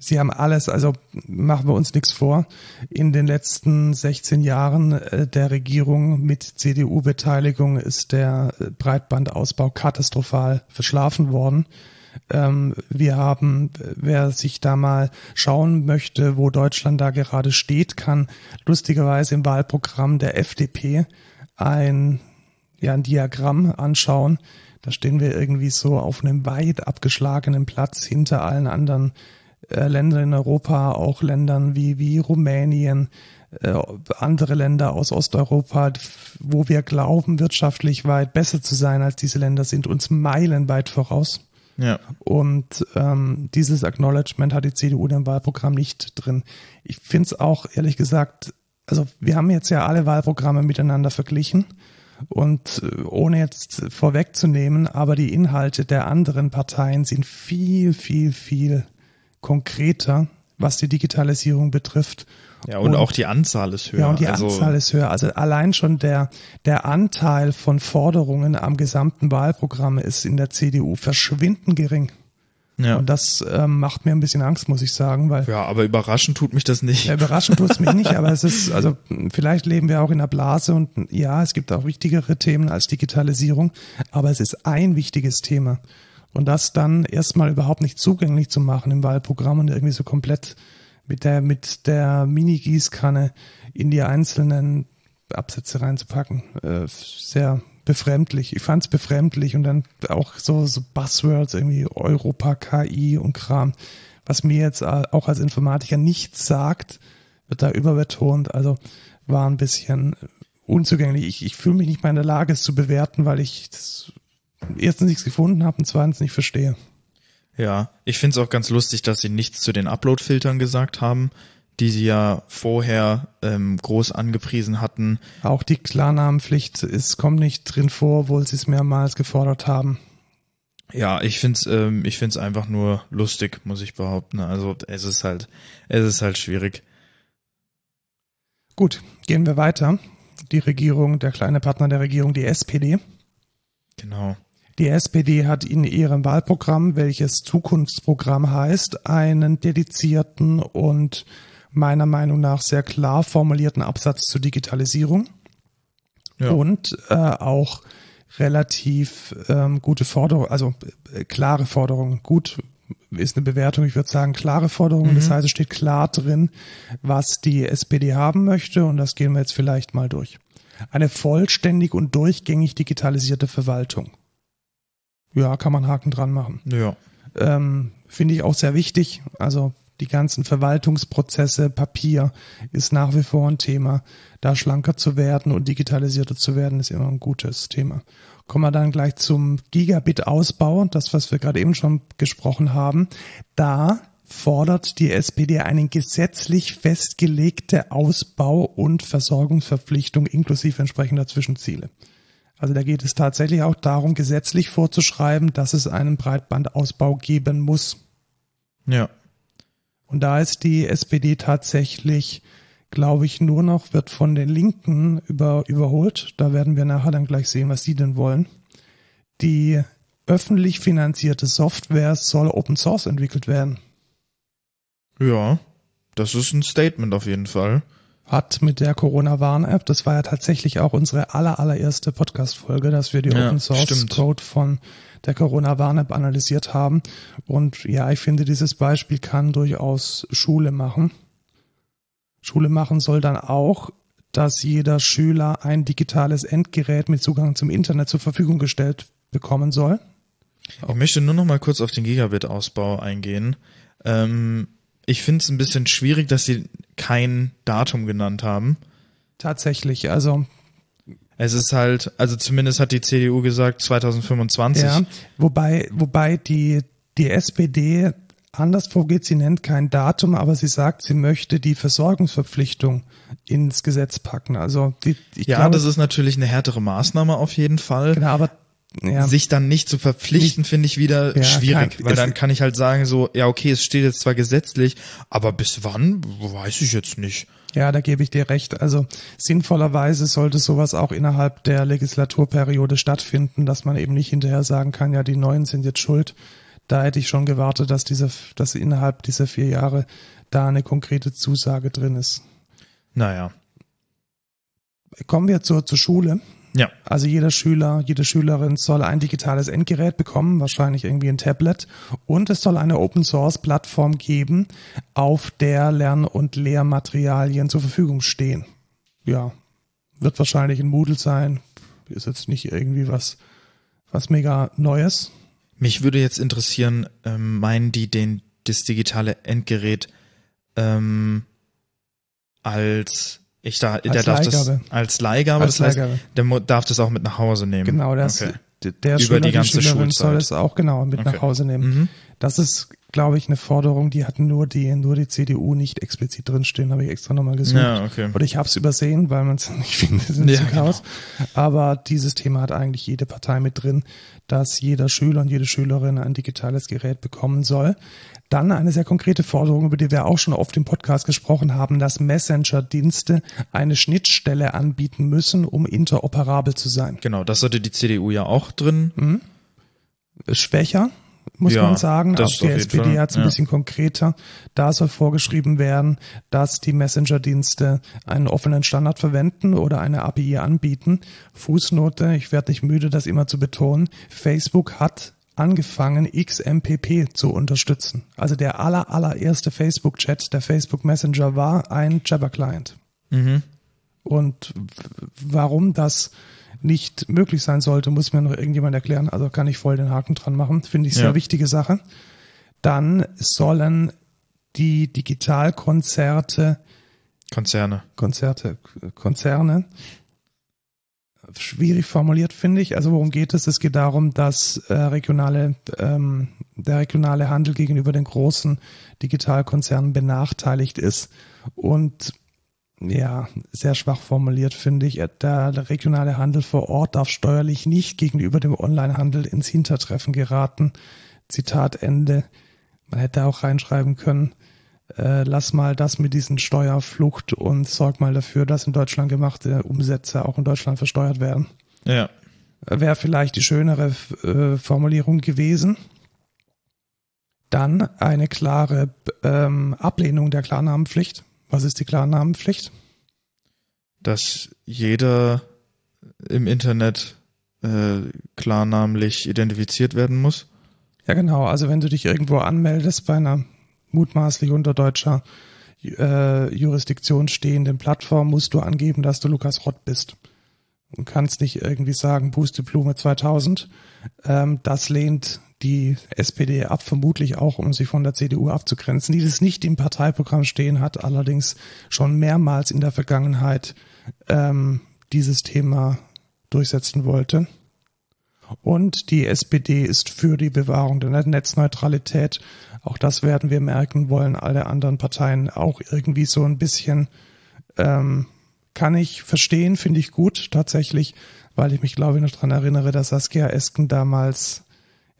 Sie haben alles, also machen wir uns nichts vor. In den letzten 16 Jahren äh, der Regierung mit CDU-Beteiligung ist der Breitbandausbau katastrophal verschlafen worden. Ähm, wir haben, wer sich da mal schauen möchte, wo Deutschland da gerade steht, kann lustigerweise im Wahlprogramm der FDP ein, ja, ein Diagramm anschauen. Da stehen wir irgendwie so auf einem weit abgeschlagenen Platz hinter allen anderen äh, Ländern in Europa, auch Ländern wie, wie Rumänien, äh, andere Länder aus Osteuropa, wo wir glauben, wirtschaftlich weit besser zu sein als diese Länder, sind uns meilenweit voraus. Ja. Und ähm, dieses Acknowledgement hat die CDU im Wahlprogramm nicht drin. Ich finde es auch, ehrlich gesagt, also wir haben jetzt ja alle Wahlprogramme miteinander verglichen. Und äh, ohne jetzt vorwegzunehmen, aber die Inhalte der anderen Parteien sind viel, viel, viel konkreter, was die Digitalisierung betrifft. Ja, und, und, auch die Anzahl ist höher. Ja, und die also, Anzahl ist höher. Also allein schon der, der Anteil von Forderungen am gesamten Wahlprogramm ist in der CDU verschwindend gering. Ja. Und das ähm, macht mir ein bisschen Angst, muss ich sagen, weil. Ja, aber überraschend tut mich das nicht. Ja, überraschend tut es mich nicht, aber es ist, also vielleicht leben wir auch in einer Blase und ja, es gibt auch wichtigere Themen als Digitalisierung, aber es ist ein wichtiges Thema. Und das dann erstmal überhaupt nicht zugänglich zu machen im Wahlprogramm und irgendwie so komplett mit der, mit der Mini-Gießkanne in die einzelnen Absätze reinzupacken. Äh, sehr befremdlich. Ich fand es befremdlich und dann auch so, so Buzzwords, irgendwie Europa, KI und Kram. Was mir jetzt auch als Informatiker nichts sagt, wird da überbetont. Also war ein bisschen unzugänglich. Ich, ich fühle mich nicht mal in der Lage, es zu bewerten, weil ich erstens nichts gefunden habe und zweitens nicht verstehe. Ja, ich finde es auch ganz lustig, dass sie nichts zu den Upload-Filtern gesagt haben, die sie ja vorher ähm, groß angepriesen hatten. Auch die Klarnamenpflicht ist, kommt nicht drin vor, obwohl sie es mehrmals gefordert haben. Ja, ich find's, ähm, ich find's einfach nur lustig, muss ich behaupten. Also es ist halt, es ist halt schwierig. Gut, gehen wir weiter. Die Regierung, der kleine Partner der Regierung, die SPD, Genau. Die SPD hat in ihrem Wahlprogramm, welches Zukunftsprogramm heißt, einen dedizierten und meiner Meinung nach sehr klar formulierten Absatz zur Digitalisierung Ja. und äh, auch relativ ähm, gute Forderung, also äh, klare Forderungen. Gut ist eine Bewertung, ich würde sagen klare Forderungen. Das heißt, es steht klar drin, was die SPD haben möchte und das gehen wir jetzt vielleicht mal durch. Eine vollständig und durchgängig digitalisierte Verwaltung. Ja, kann man Haken dran machen. Ja. Ähm, Finde ich auch sehr wichtig. Also die ganzen Verwaltungsprozesse, Papier ist nach wie vor ein Thema. Da schlanker zu werden und digitalisierter zu werden, ist immer ein gutes Thema. Kommen wir dann gleich zum Gigabit-Ausbau, das, was wir gerade eben schon gesprochen haben. Da fordert die SPD eine gesetzlich festgelegte Ausbau- und Versorgungsverpflichtung inklusive entsprechender Zwischenziele. Also da geht es tatsächlich auch darum, gesetzlich vorzuschreiben, dass es einen Breitbandausbau geben muss. Ja. Und da ist die SPD tatsächlich, glaube ich, nur noch, wird von den Linken über, überholt. Da werden wir nachher dann gleich sehen, was sie denn wollen. Die öffentlich finanzierte Software soll Open Source entwickelt werden. Ja. Das ist ein Statement auf jeden Fall. Hat mit der Corona-Warn-App, das war ja tatsächlich auch unsere aller, allererste Podcast-Folge, dass wir die Ja, Open Source. Code von der Corona-Warn-App analysiert haben. Und ja, ich finde, dieses Beispiel kann durchaus Schule machen. Schule machen soll dann auch, dass jeder Schüler ein digitales Endgerät mit Zugang zum Internet zur Verfügung gestellt bekommen soll. Ich möchte nur noch mal kurz auf den Gigabit-Ausbau eingehen. Ähm, ich finde es ein bisschen schwierig, dass sie kein Datum genannt haben. Tatsächlich, also Es ist halt, also zumindest hat die CDU gesagt 2025. Ja, wobei, wobei die, die SPD anders vorgeht, sie nennt kein Datum, aber sie sagt, sie möchte die Versorgungsverpflichtung ins Gesetz packen. Also die, ja, glaube, das ist natürlich eine härtere Maßnahme auf jeden Fall. genau, aber ja, Sich dann nicht zu verpflichten, finde ich wieder Ja, schwierig, kann- weil es- dann kann ich halt sagen so, ja okay, es steht jetzt zwar gesetzlich, aber bis wann, weiß ich jetzt nicht. ja, da gebe ich dir recht. Also sinnvollerweise sollte sowas auch innerhalb der Legislaturperiode stattfinden, dass man eben nicht hinterher sagen kann, ja, die Neuen sind jetzt schuld. Da hätte ich schon gewartet, dass diese, dass innerhalb dieser vier Jahre da eine konkrete Zusage drin ist. Naja, Kommen wir zur, zur Schule. Ja, Also jeder Schüler, jede Schülerin soll ein digitales Endgerät bekommen, wahrscheinlich irgendwie ein Tablet. Und es soll eine Open Source Plattform geben, auf der Lern- und Lehrmaterialien zur Verfügung stehen. Ja, wird wahrscheinlich ein Moodle sein. Ist jetzt nicht irgendwie was, was mega Neues. Mich würde jetzt interessieren, ähm, meinen die den das digitale Endgerät ähm, als ich da der darf Leihgabe. das als Leihgabe, Als das heißt, Leihgabe. der darf das auch mit nach Hause nehmen. Genau, das, Okay. der Über Schüler, die die, ganze Schülerin Schulzeit. soll es auch genau mit Okay. nach Hause nehmen. Mhm. Das ist, glaube ich, eine Forderung, die hat nur die, nur die CDU nicht explizit drinstehen, habe ich extra nochmal gesucht. Ja, okay. Oder ich habe es übersehen, weil man es nicht findet in Ja, ja, Chaos. Aber dieses Thema hat eigentlich jede Partei mit drin, dass jeder Schüler und jede Schülerin ein digitales Gerät bekommen soll. Dann eine sehr konkrete Forderung, über die wir auch schon oft im Podcast gesprochen haben, dass Messenger-Dienste eine Schnittstelle anbieten müssen, um interoperabel zu sein. Genau, das hatte die CDU ja auch drin. schwächer, muss Ja, man sagen. das Auch die SPD hat es ein ja. bisschen konkreter. Da soll vorgeschrieben werden, dass die Messenger-Dienste einen offenen Standard verwenden oder eine API anbieten. Fußnote, ich werde nicht müde, das immer zu betonen. Facebook hat angefangen, XMPP zu unterstützen. Also der aller, allererste Facebook-Chat, der Facebook Messenger war ein Jabber-Client. Mhm. Und warum das nicht möglich sein sollte, muss mir noch irgendjemand erklären. Also kann ich voll den Haken dran machen. Finde ich sehr Ja. wichtige Sache. Dann sollen die Digitalkonzerte, Konzerne. Konzerte, Konzerne, schwierig formuliert, finde ich. Also worum geht es? Es geht darum, dass äh, regionale, ähm, der regionale Handel gegenüber den großen Digitalkonzernen benachteiligt ist. Und ja, sehr schwach formuliert, finde ich. Der, regionale Handel vor Ort darf steuerlich nicht gegenüber dem Onlinehandel ins Hintertreffen geraten. Zitat Ende. Man hätte auch reinschreiben können, äh, lass mal das mit diesen Steuerflucht und sorg mal dafür, dass in Deutschland gemachte Umsätze auch in Deutschland versteuert werden. Ja. wäre vielleicht die schönere äh, Formulierung gewesen. Dann eine klare ähm, Ablehnung der Klarnamenpflicht. Was ist die Klarnamenpflicht? Dass jeder im Internet äh, klarnamentlich identifiziert werden muss. Ja, genau. Also wenn du dich irgendwo anmeldest bei einer mutmaßlich unter deutscher äh, Jurisdiktion stehenden Plattform, musst du angeben, dass du Lukas Rott bist. Und kannst nicht irgendwie sagen, Pusteblume 2000. Ähm, das lehnt die SPD ab, vermutlich auch, um sich von der CDU abzugrenzen, die das nicht im Parteiprogramm stehen hat, allerdings schon mehrmals in der Vergangenheit ähm, dieses Thema durchsetzen wollte. Und die SPD ist für die Bewahrung der Netzneutralität. Auch das werden wir merken, wollen alle anderen Parteien auch irgendwie so ein bisschen, ähm, kann ich verstehen, finde ich gut tatsächlich, weil ich mich glaube ich noch dran erinnere, dass Saskia Esken damals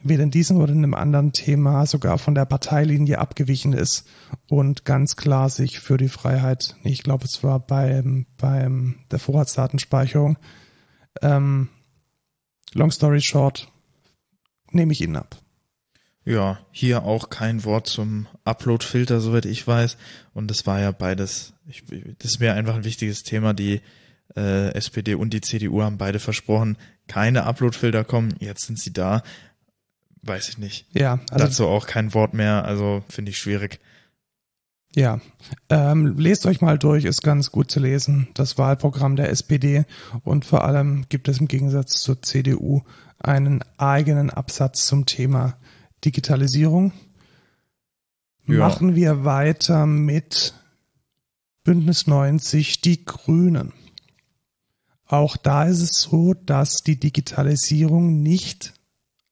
weder in diesem oder in einem anderen Thema sogar von der Parteilinie abgewichen ist und ganz klar sich für die Freiheit, ich glaube, es war beim, beim der Vorratsdatenspeicherung. Ähm, long story short, nehme ich ihn ab. Ja, hier auch kein Wort zum Upload-Filter, soweit ich weiß. Und das war ja beides, ich, das wäre einfach ein wichtiges Thema. Die äh, SPD und die CDU haben beide versprochen, keine Upload-Filter kommen. Jetzt sind sie da weiß ich nicht. Ja, also dazu auch kein Wort mehr, also finde ich schwierig. Ja, ähm, lest euch mal durch, ist ganz gut zu lesen, das Wahlprogramm der SPD und vor allem gibt es im Gegensatz zur CDU einen eigenen Absatz zum Thema Digitalisierung. Ja. Machen wir weiter mit Bündnis 90, die Grünen. Auch da ist es so, dass die Digitalisierung nicht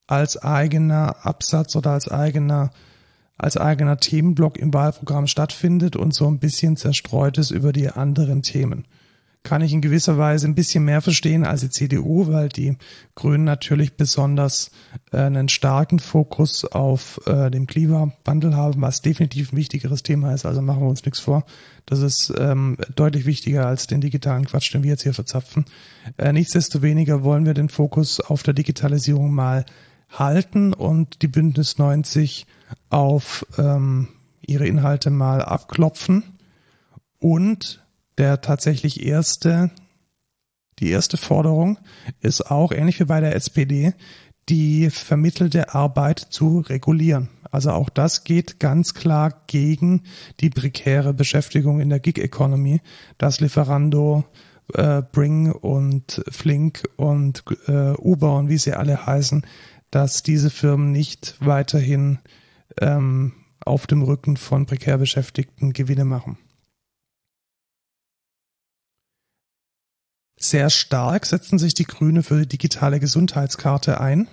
als eigener Absatz oder als eigener als eigener Themenblock im Wahlprogramm stattfindet und so ein bisschen zerstreut ist über die anderen Themen. Kann ich in gewisser Weise ein bisschen mehr verstehen als die CDU, weil die Grünen natürlich besonders äh, einen starken Fokus auf äh, dem Klimawandel haben, was definitiv ein wichtigeres Thema ist. Also machen wir uns nichts vor. Das ist ähm, deutlich wichtiger als den digitalen Quatsch, den wir jetzt hier verzapfen. Äh, nichtsdestoweniger wollen wir den Fokus auf der Digitalisierung mal halten und die Bündnis 90 auf ähm, ihre Inhalte mal abklopfen. Und der tatsächlich erste, die erste Forderung ist auch ähnlich wie bei der SPD, die vermittelte Arbeit zu regulieren. Also auch das geht ganz klar gegen die prekäre Beschäftigung in der Gig Economy, dass Lieferando, äh, Bring und Flink und äh, Uber und wie sie alle heißen, dass diese Firmen nicht weiterhin ähm, auf dem Rücken von prekär Beschäftigten Gewinne machen. Sehr stark setzen sich die Grüne für die digitale Gesundheitskarte ein.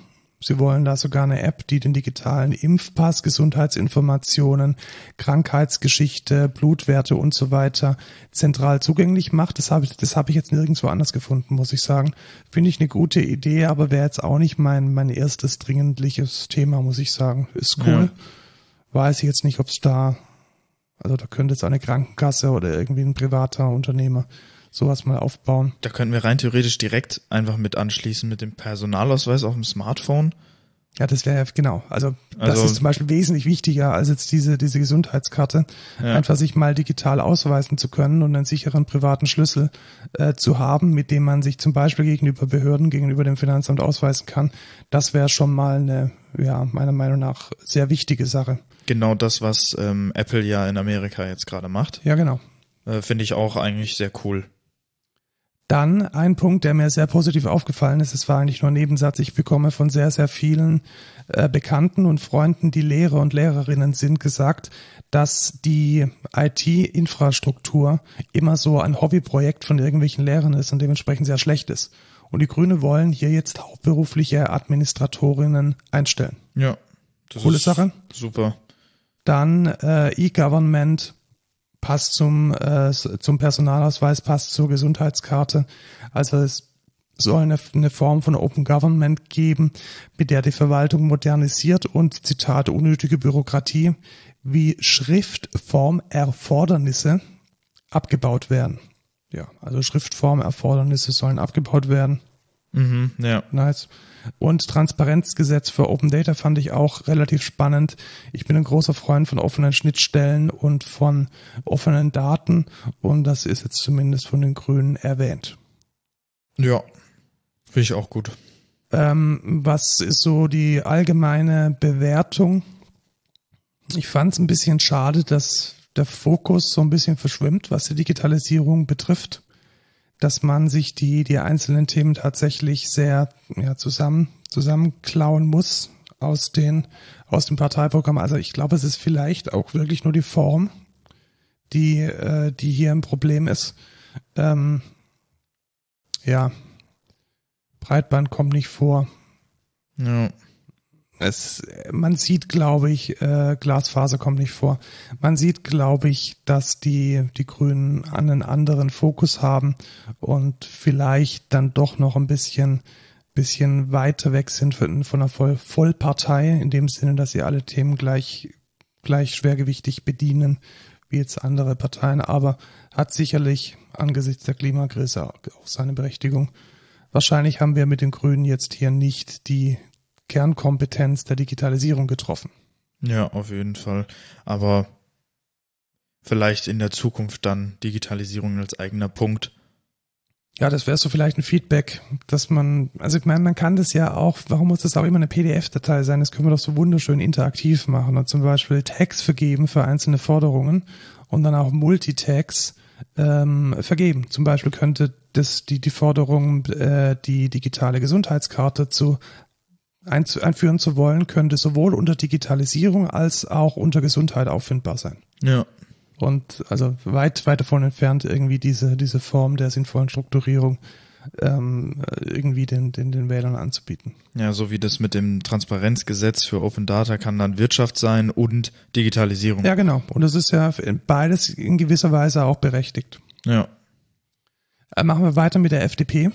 Sie wollen da sogar eine App, die den digitalen Impfpass, Gesundheitsinformationen, Krankheitsgeschichte, Blutwerte und so weiter zentral zugänglich macht. Das habe ich, das habe ich jetzt nirgendwo anders gefunden, muss ich sagen. Finde ich eine gute Idee, aber wäre jetzt auch nicht mein, mein erstes dringendliches Thema, muss ich sagen. Ist cool. Ja. Weiß ich jetzt nicht, ob es da, also da könnte jetzt eine Krankenkasse oder irgendwie ein privater Unternehmer sowas mal aufbauen. Da könnten wir rein theoretisch direkt einfach mit anschließen mit dem Personalausweis auf dem Smartphone. Ja, das wäre genau. Also, das also, ist zum Beispiel wesentlich wichtiger als jetzt diese, diese Gesundheitskarte. Ja. Einfach sich mal digital ausweisen zu können und einen sicheren privaten Schlüssel äh, zu haben, mit dem man sich zum Beispiel gegenüber Behörden, gegenüber dem Finanzamt ausweisen kann. Das wäre schon mal eine, ja, meiner Meinung nach sehr wichtige Sache. Genau das, was ähm, Apple ja in Amerika jetzt gerade macht. Ja, genau. Äh, Finde ich auch eigentlich sehr cool. Dann ein Punkt, der mir sehr positiv aufgefallen ist, es war eigentlich nur ein Nebensatz, ich bekomme von sehr, sehr vielen äh, Bekannten und Freunden, die Lehrer und Lehrerinnen sind, gesagt, dass die IT-Infrastruktur immer so ein Hobbyprojekt von irgendwelchen Lehrern ist und dementsprechend sehr schlecht ist. Und die Grüne wollen hier jetzt hauptberufliche Administratorinnen einstellen. Ja. Das Coole Sache. Super. Dann äh, E-Government passt zum, äh, zum Personalausweis, passt zur Gesundheitskarte. Also es soll eine, eine Form von Open Government geben, mit der die Verwaltung modernisiert und, Zitat, unnötige Bürokratie wie Schriftformerfordernisse abgebaut werden. Ja, also Schriftformerfordernisse sollen abgebaut werden. Mhm, ja. Nice. Und Transparenzgesetz für Open Data fand ich auch relativ spannend. Ich bin ein großer Freund von offenen Schnittstellen und von offenen Daten und das ist jetzt zumindest von den Grünen erwähnt. Ja, finde ich auch gut. Ähm, was ist so die allgemeine Bewertung? Ich fand es ein bisschen schade, dass der Fokus so ein bisschen verschwimmt, was die Digitalisierung betrifft dass man sich die, die einzelnen Themen tatsächlich sehr ja, zusammen, zusammenklauen muss aus den, aus dem Parteiprogramm. Also ich glaube, es ist vielleicht auch wirklich nur die Form, die, äh, die hier ein Problem ist. Ähm, ja, Breitband kommt nicht vor. Ja. Es, man sieht, glaube ich, äh, Glasfaser kommt nicht vor. Man sieht, glaube ich, dass die, die Grünen einen anderen Fokus haben und vielleicht dann doch noch ein bisschen, bisschen weiter weg sind von, von einer Voll Vollpartei, in dem Sinne, dass sie alle Themen gleich, gleich schwergewichtig bedienen, wie jetzt andere Parteien, aber hat sicherlich angesichts der Klimakrise auch seine Berechtigung. Wahrscheinlich haben wir mit den Grünen jetzt hier nicht die, Kernkompetenz der Digitalisierung getroffen. Ja, auf jeden Fall. Aber vielleicht in der Zukunft dann Digitalisierung als eigener Punkt. Ja, das wäre so vielleicht ein Feedback, dass man, also ich meine, man kann das ja auch, warum muss das auch immer eine PDF-Datei sein? Das können wir doch so wunderschön interaktiv machen und zum Beispiel Tags vergeben für einzelne Forderungen und dann auch Multitags ähm, vergeben. Zum Beispiel könnte das die die Forderung, äh, die digitale Gesundheitskarte zu einführen zu wollen, könnte sowohl unter Digitalisierung als auch unter Gesundheit auffindbar sein. Ja. Und also weit, weit davon entfernt, irgendwie diese, diese Form der sinnvollen Strukturierung ähm, irgendwie den, den, den Wählern anzubieten. Ja, so wie das mit dem Transparenzgesetz für Open Data kann dann Wirtschaft sein und Digitalisierung. Ja, genau. Und das ist ja beides in gewisser Weise auch berechtigt. Ja. Äh, machen wir weiter mit der FDP.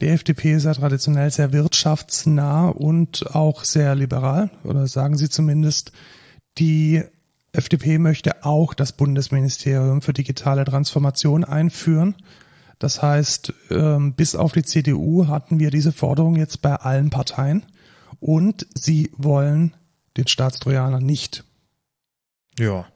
Die FDP ist ja traditionell sehr wirtschaftsnah und auch sehr liberal, oder sagen sie zumindest. Die FDP möchte auch das Bundesministerium für digitale Transformation einführen. Das heißt, ähm, bis auf die CDU hatten wir diese Forderung jetzt bei allen Parteien und sie wollen den Staatstrojaner nicht. Ja.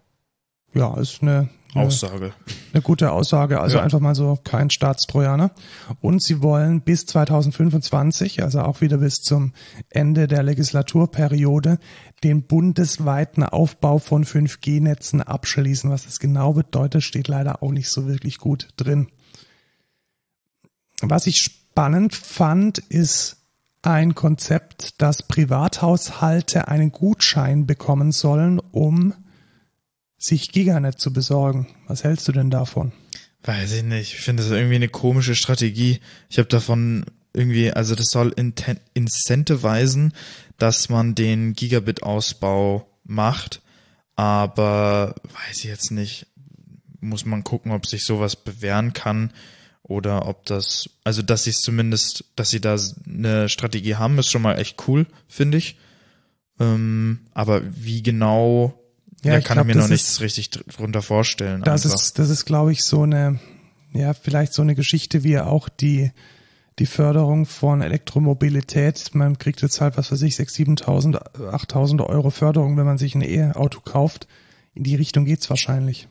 Ja, ist eine, Aussage. Eine gute Aussage, also Ja. einfach mal so kein Staatstrojaner. Und sie wollen bis 2025, also auch wieder bis zum Ende der Legislaturperiode, den bundesweiten Aufbau von 5G-Netzen abschließen. Was das genau bedeutet, steht leider auch nicht so wirklich gut drin. Was ich spannend fand, ist ein Konzept, dass Privathaushalte einen Gutschein bekommen sollen, um sich Giganet zu besorgen. Was hältst du denn davon? Weiß ich nicht. Ich finde das irgendwie eine komische Strategie. Ich habe davon irgendwie, also das soll incentivisen, dass man den Gigabit-Ausbau macht, aber weiß ich jetzt nicht. Muss man gucken, ob sich sowas bewähren kann oder ob das, also dass sie es zumindest, dass sie da eine Strategie haben, ist schon mal echt cool, finde ich. Ähm, aber wie genau, Ja, da ich kann glaub, ich mir noch nichts ist- richtig drunter vorstellen. Das einfach. ist, das ist, glaube ich, so eine, ja, vielleicht so eine Geschichte wie auch die, die Förderung von Elektromobilität. Man kriegt jetzt halt, was weiß ich, 6.000, 7.000, 8.000 Euro Förderung, wenn man sich ein E-Auto kauft. In die Richtung geht's wahrscheinlich.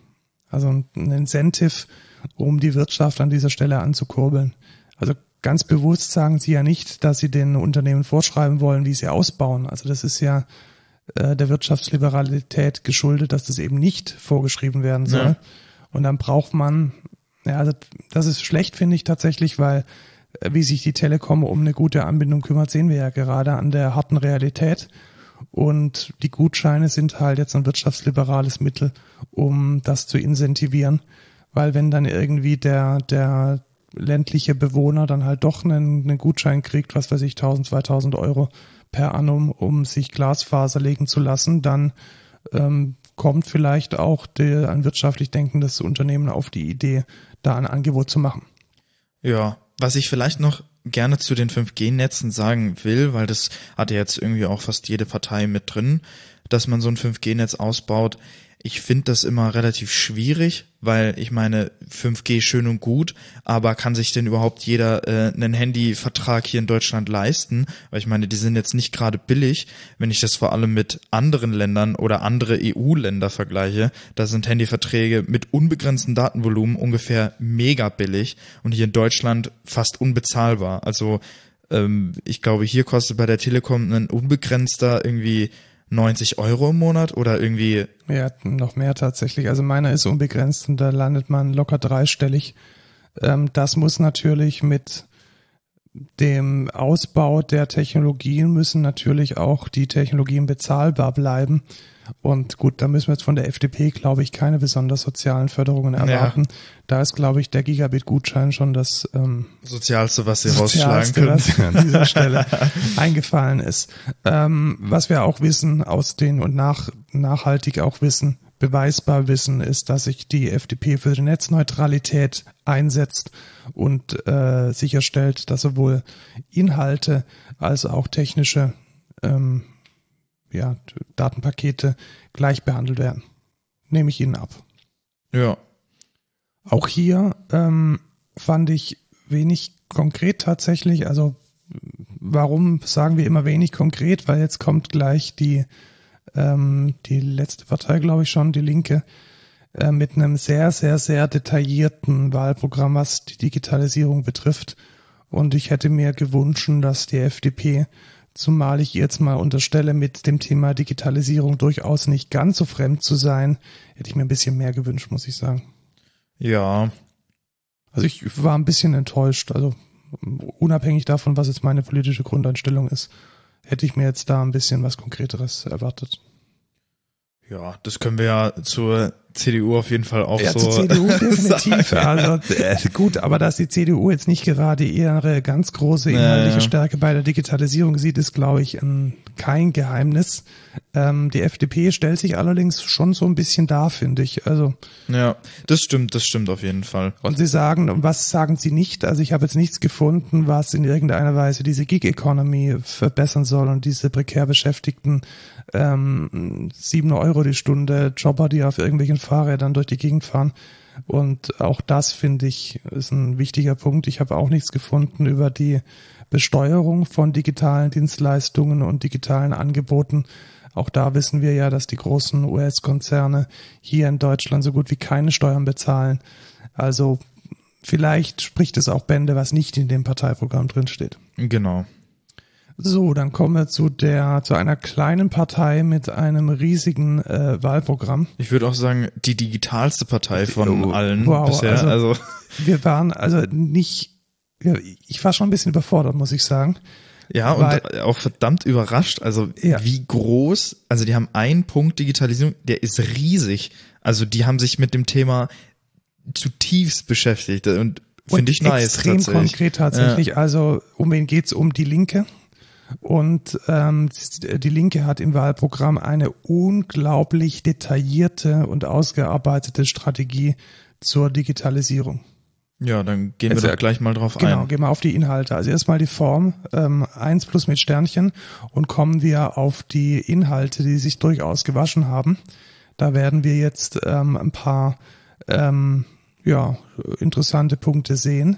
Also ein Incentive, um die Wirtschaft an dieser Stelle anzukurbeln. Also ganz bewusst sagen sie ja nicht, dass sie den Unternehmen vorschreiben wollen, wie sie ausbauen. Also das ist ja äh, der Wirtschaftsliberalität geschuldet, dass das eben nicht vorgeschrieben werden soll. Ja. Und dann braucht man, ja, also das ist schlecht, finde ich tatsächlich, weil äh, wie sich die Telekom um eine gute Anbindung kümmert, sehen wir ja gerade an der harten Realität. Und die Gutscheine sind halt jetzt ein wirtschaftsliberales Mittel, um das zu incentivieren. Weil wenn dann irgendwie der, der ländliche Bewohner dann halt doch einen, einen Gutschein kriegt, was weiß ich, 1000, 2000 Euro per annum, um sich Glasfaser legen zu lassen, dann ähm, kommt vielleicht auch der, ein wirtschaftlich denkendes Unternehmen auf die Idee, da ein Angebot zu machen. Ja, was ich vielleicht noch gerne zu den 5G-Netzen sagen will, weil das hat ja jetzt irgendwie auch fast jede Partei mit drin, dass man so ein 5G-Netz ausbaut. Ich finde das immer relativ schwierig, weil ich meine, 5G schön und gut, aber kann sich denn überhaupt jeder äh, einen Handyvertrag hier in Deutschland leisten? Weil ich meine, die sind jetzt nicht gerade billig. Wenn ich das vor allem mit anderen Ländern oder andere EU-Länder vergleiche, da sind Handyverträge mit unbegrenztem Datenvolumen ungefähr mega billig und hier in Deutschland fast unbezahlbar. Also ähm, ich glaube, hier kostet bei der Telekom ein unbegrenzter irgendwie 90 Euro im Monat oder irgendwie. Ja, noch mehr tatsächlich. Also meiner ist unbegrenzt und da landet man locker dreistellig. Ähm, das muss natürlich mit dem Ausbau der Technologien müssen natürlich auch die Technologien bezahlbar bleiben. Und gut, da müssen wir jetzt von der FDP, glaube ich, keine besonders sozialen Förderungen erwarten. Ja. Da ist, glaube ich, der Gigabit-Gutschein schon das ähm, Sozialste, was sie rausschlagen können. Was an dieser Stelle eingefallen ist. Ähm, was wir auch wissen aus den und nach, nachhaltig auch wissen, beweisbar wissen, ist, dass sich die FDP für die Netzneutralität einsetzt und äh, sicherstellt, dass sowohl Inhalte als auch technische ähm, ja, Datenpakete gleich behandelt werden. Nehme ich Ihnen ab. Ja. Auch hier ähm, fand ich wenig konkret tatsächlich. Also warum sagen wir immer wenig konkret? Weil jetzt kommt gleich die, ähm, die letzte Partei, glaube ich schon, die Linke, äh, mit einem sehr, sehr, sehr detaillierten Wahlprogramm, was die Digitalisierung betrifft. Und ich hätte mir gewünscht, dass die FDP zumal ich jetzt mal unterstelle, mit dem Thema Digitalisierung durchaus nicht ganz so fremd zu sein, hätte ich mir ein bisschen mehr gewünscht, muss ich sagen. Ja. Also ich war ein bisschen enttäuscht, also unabhängig davon, was jetzt meine politische Grundeinstellung ist, hätte ich mir jetzt da ein bisschen was Konkreteres erwartet. Ja, das können wir ja zur CDU auf jeden Fall auch ja, so. Zur CDU definitiv. also äh, gut, aber dass die CDU jetzt nicht gerade ihre ganz große inhaltliche naja. Stärke bei der Digitalisierung sieht, ist, glaube ich, ein, kein Geheimnis. Ähm, die FDP stellt sich allerdings schon so ein bisschen da, finde ich. Also ja, das stimmt, das stimmt auf jeden Fall. Und sie sagen, was sagen sie nicht? Also ich habe jetzt nichts gefunden, was in irgendeiner Weise diese Gig-Economy verbessern soll und diese prekär Beschäftigten ähm, sieben Euro die Stunde Jobber, die auf irgendwelchen Fahrrädern durch die Gegend fahren. Und auch das finde ich ist ein wichtiger Punkt. Ich habe auch nichts gefunden über die Besteuerung von digitalen Dienstleistungen und digitalen Angeboten. Auch da wissen wir ja, dass die großen US-Konzerne hier in Deutschland so gut wie keine Steuern bezahlen. Also vielleicht spricht es auch Bände, was nicht in dem Parteiprogramm drinsteht. Genau. So, dann kommen wir zu der zu einer kleinen Partei mit einem riesigen äh, Wahlprogramm. Ich würde auch sagen, die digitalste Partei von oh, allen wow, bisher. Also, also wir waren also nicht, ich war schon ein bisschen überfordert, muss ich sagen. Ja, und Weil, auch verdammt überrascht. Also ja. wie groß, also die haben einen Punkt Digitalisierung, der ist riesig. Also die haben sich mit dem Thema zutiefst beschäftigt und finde ich nice. Extrem konkret tatsächlich. Ja. Also um wen geht's? Um die Linke. Und ähm, die Linke hat im Wahlprogramm eine unglaublich detaillierte und ausgearbeitete Strategie zur Digitalisierung. Ja, dann gehen wir da gleich mal drauf genau, ein. Genau, gehen wir auf die Inhalte. Also erstmal die Form, ähm, eins plus mit Sternchen und kommen wir auf die Inhalte, die sich durchaus gewaschen haben. Da werden wir jetzt ähm, ein paar ähm, ja, interessante Punkte sehen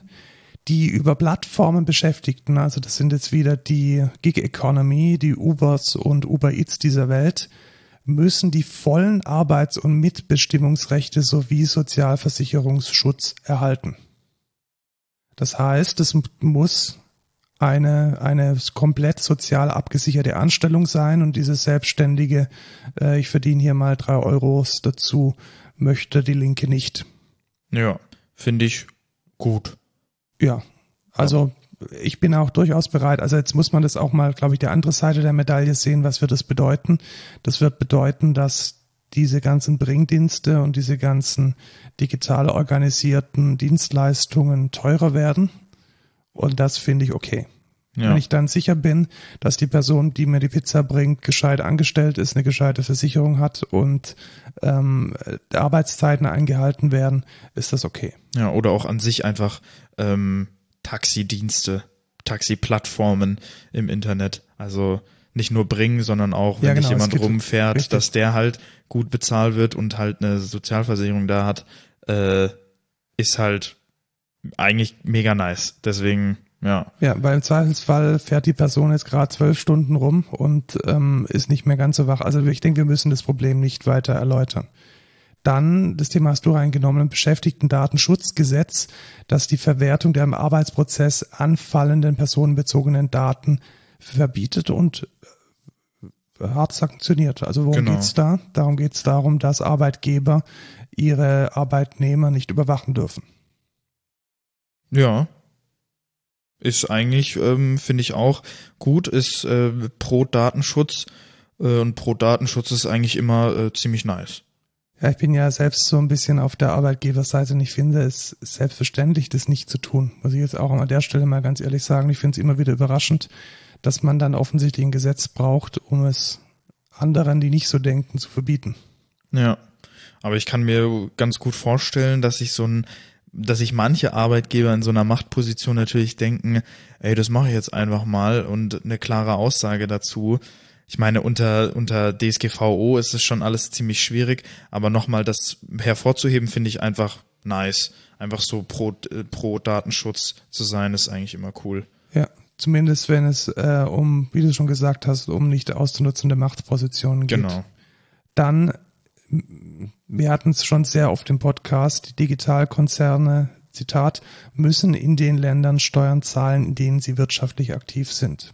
die über Plattformen Beschäftigten, also das sind jetzt wieder die Gig Economy, die Ubers und Uber Eats dieser Welt, müssen die vollen Arbeits- und Mitbestimmungsrechte sowie Sozialversicherungsschutz erhalten. Das heißt, es muss eine, eine komplett sozial abgesicherte Anstellung sein und dieses Selbstständige, äh, ich verdiene hier mal drei Euros dazu, möchte die Linke nicht. Ja, finde ich gut. Ja, also ich bin auch durchaus bereit. Also jetzt muss man das auch mal, glaube ich, die andere Seite der Medaille sehen. Was wird das bedeuten? Das wird bedeuten, dass diese ganzen Bringdienste und diese ganzen digital organisierten Dienstleistungen teurer werden. Und das finde ich okay. Ja. Wenn ich dann sicher bin, dass die Person, die mir die Pizza bringt, gescheit angestellt ist, eine gescheite Versicherung hat und ähm, Arbeitszeiten eingehalten werden, ist das okay. Ja, oder auch an sich einfach ähm, Taxidienste, Taxiplattformen im Internet. Also nicht nur bringen, sondern auch, wenn Ja, genau, jemand rumfährt, richtig. dass der halt gut bezahlt wird und halt eine Sozialversicherung da hat, äh, ist halt eigentlich mega nice. Deswegen, ja. Ja, weil im Zweifelsfall fährt die Person jetzt gerade zwölf Stunden rum und ähm, ist nicht mehr ganz so wach. Also ich denke, wir müssen das Problem nicht weiter erläutern. Dann, das Thema hast du reingenommen, ein Beschäftigtendatenschutzgesetz, das die Verwertung der im Arbeitsprozess anfallenden personenbezogenen Daten verbietet und äh, hart sanktioniert. Also worum Genau. geht's da? Darum geht's darum, dass Arbeitgeber ihre Arbeitnehmer nicht überwachen dürfen. Ja. Ist eigentlich, ähm, finde ich auch gut, ist äh, pro Datenschutz äh, und pro Datenschutz ist eigentlich immer äh, ziemlich nice. Ja, ich bin ja selbst so ein bisschen auf der Arbeitgeberseite und ich finde es selbstverständlich, das nicht zu tun. Muss ich jetzt auch an der Stelle mal ganz ehrlich sagen. Ich finde es immer wieder überraschend, dass man dann offensichtlich ein Gesetz braucht, um es anderen, die nicht so denken, zu verbieten. Ja. Aber ich kann mir ganz gut vorstellen, dass sich so ein, dass sich manche Arbeitgeber in so einer Machtposition natürlich denken, ey, das mache ich jetzt einfach mal und eine klare Aussage dazu. Ich meine, unter, unter DSGVO ist es schon alles ziemlich schwierig, aber nochmal das hervorzuheben, finde ich einfach nice. Einfach so pro, pro Datenschutz zu sein, ist eigentlich immer cool. Ja, zumindest wenn es äh, um, wie du schon gesagt hast, um nicht auszunutzende Machtpositionen geht. Genau. Dann, wir hatten es schon sehr oft im Podcast, die Digitalkonzerne, Zitat, müssen in den Ländern Steuern zahlen, in denen sie wirtschaftlich aktiv sind.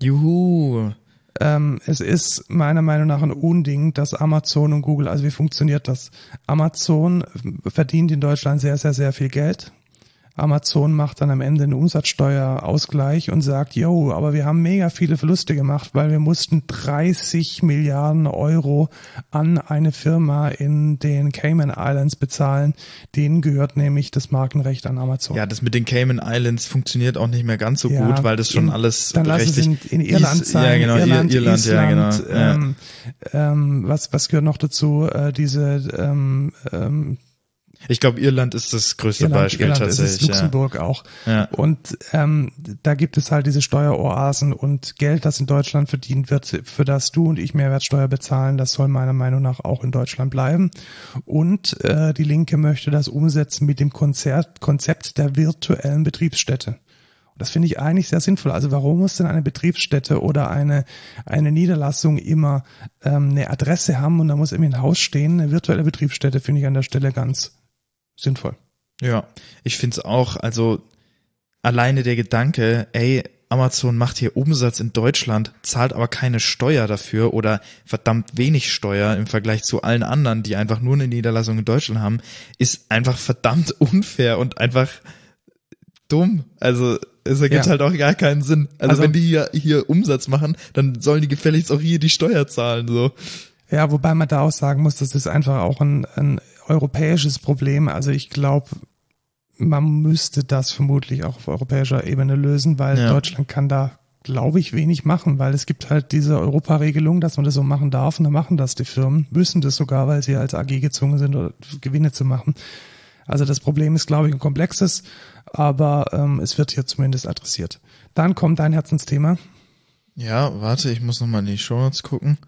Juhu. Ähm, es ist meiner Meinung nach ein Unding, dass Amazon und Google, also wie funktioniert das? Amazon verdient in Deutschland sehr, sehr, sehr viel Geld. Amazon macht dann am Ende einen Umsatzsteuerausgleich und sagt, yo, aber wir haben mega viele Verluste gemacht, weil wir mussten 30 Milliarden Euro an eine Firma in den Cayman Islands bezahlen. Denen gehört nämlich das Markenrecht an Amazon. Ja, das mit den Cayman Islands funktioniert auch nicht mehr ganz so Ja, gut, weil das schon in- alles Dann lass es in, in Irland sein. Ja, genau, Irland, Irland, Island, ja, genau. Ja. Ähm, ähm, was, was gehört noch dazu? Äh, diese ähm, ähm, Ich glaube, Irland ist das größte Irland, Beispiel Irland ist es, tatsächlich. Luxemburg auch. ja. Ja. Und ähm, da gibt es halt diese Steueroasen und Geld, das in Deutschland verdient wird, für das du und ich Mehrwertsteuer bezahlen, das soll meiner Meinung nach auch in Deutschland bleiben. Und äh, die Linke möchte das umsetzen mit dem Konzert, Konzept der virtuellen Betriebsstätte. Das finde ich eigentlich sehr sinnvoll. Also warum muss denn eine Betriebsstätte oder eine, eine Niederlassung immer ähm, eine Adresse haben und da muss irgendwie ein Haus stehen? Eine virtuelle Betriebsstätte finde ich an der Stelle ganz sinnvoll. Ja, ich find's auch, also alleine der Gedanke, ey, Amazon macht hier Umsatz in Deutschland, zahlt aber keine Steuer dafür oder verdammt wenig Steuer im Vergleich zu allen anderen, die einfach nur eine Niederlassung in Deutschland haben, ist einfach verdammt unfair und einfach dumm. Also es ergibt Ja. halt auch gar keinen Sinn. Also, Also- wenn die hier, hier Umsatz machen, dann sollen die gefälligst auch hier die Steuer zahlen, so. Ja, wobei man da auch sagen muss, das ist einfach auch ein, ein europäisches Problem. Also ich glaube, man müsste das vermutlich auch auf europäischer Ebene lösen, weil Ja. Deutschland kann da, glaube ich, wenig machen, weil es gibt halt diese Europaregelung, dass man das so machen darf und dann machen das die Firmen, müssen das sogar, weil sie als AG gezwungen sind, Gewinne zu machen. Also das Problem ist, glaube ich, ein komplexes, aber ähm, es wird hier zumindest adressiert. Dann kommt dein Herzensthema. Ja, warte, ich muss nochmal in die Show Notes gucken.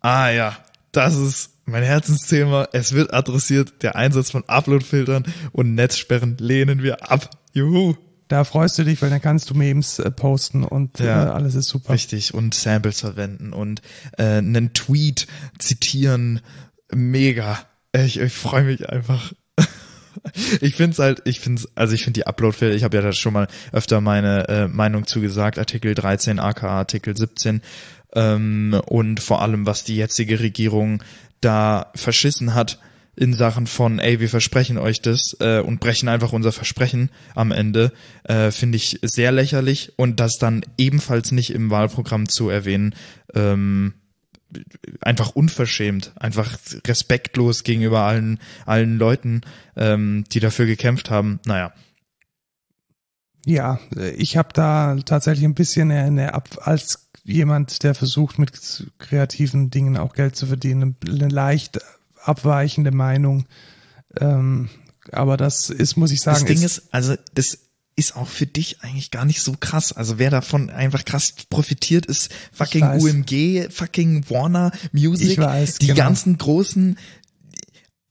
Ah ja, das ist mein Herzensthema. Es wird adressiert. Der Einsatz von Uploadfiltern und Netzsperren lehnen wir ab. Juhu. Da freust du dich, weil dann kannst du Memes äh, posten und Ja. äh, alles ist super. Richtig. Und Samples verwenden und äh, einen Tweet zitieren. Mega. Ich, ich freue mich einfach. Ich find's halt, ich find's, also ich finde die Uploadfilter, ich habe ja da schon mal öfter meine äh, Meinung zugesagt, Artikel 13, aka Artikel 17 ähm, und vor allem, was die jetzige Regierung da verschissen hat in Sachen von, ey, wir versprechen euch das äh, und brechen einfach unser Versprechen am Ende, äh, finde ich sehr lächerlich und das dann ebenfalls nicht im Wahlprogramm zu erwähnen, ähm, einfach unverschämt, einfach respektlos gegenüber allen, allen Leuten, ähm, die dafür gekämpft haben. Naja, Ja, ich habe da tatsächlich ein bisschen eine, als jemand, der versucht mit kreativen Dingen auch Geld zu verdienen, eine leicht abweichende Meinung. Ähm, aber das ist, muss ich sagen, das Ding ist, also das ist auch für dich eigentlich gar nicht so krass. Also wer davon einfach krass profitiert, ist fucking. UMG, fucking Warner Music, weiß, die genau. ganzen großen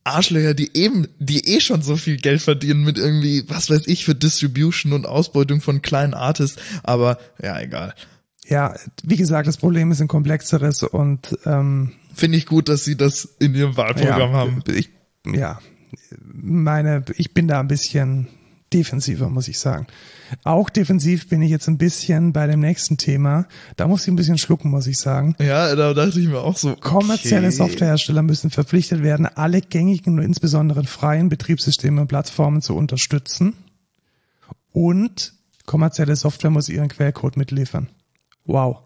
Arschlöcher, die eben, die eh schon so viel Geld verdienen mit irgendwie, was weiß ich, für Distribution und Ausbeutung von kleinen Artists. Aber ja, egal. Ja, wie gesagt, das Problem ist ein komplexeres und ähm, Finde ich gut, dass sie das in ihrem Wahlprogramm ja, haben. Ich, ja, meine, ich bin da ein bisschen defensiver, muss ich sagen. Auch defensiv bin ich jetzt ein bisschen bei dem nächsten Thema. Da muss ich ein bisschen schlucken, muss ich sagen. Ja, da dachte ich mir auch so. Kommerzielle okay. Softwarehersteller müssen verpflichtet werden, alle gängigen und insbesondere freien Betriebssysteme und Plattformen zu unterstützen. Und kommerzielle Software muss ihren Quellcode mitliefern. Wow.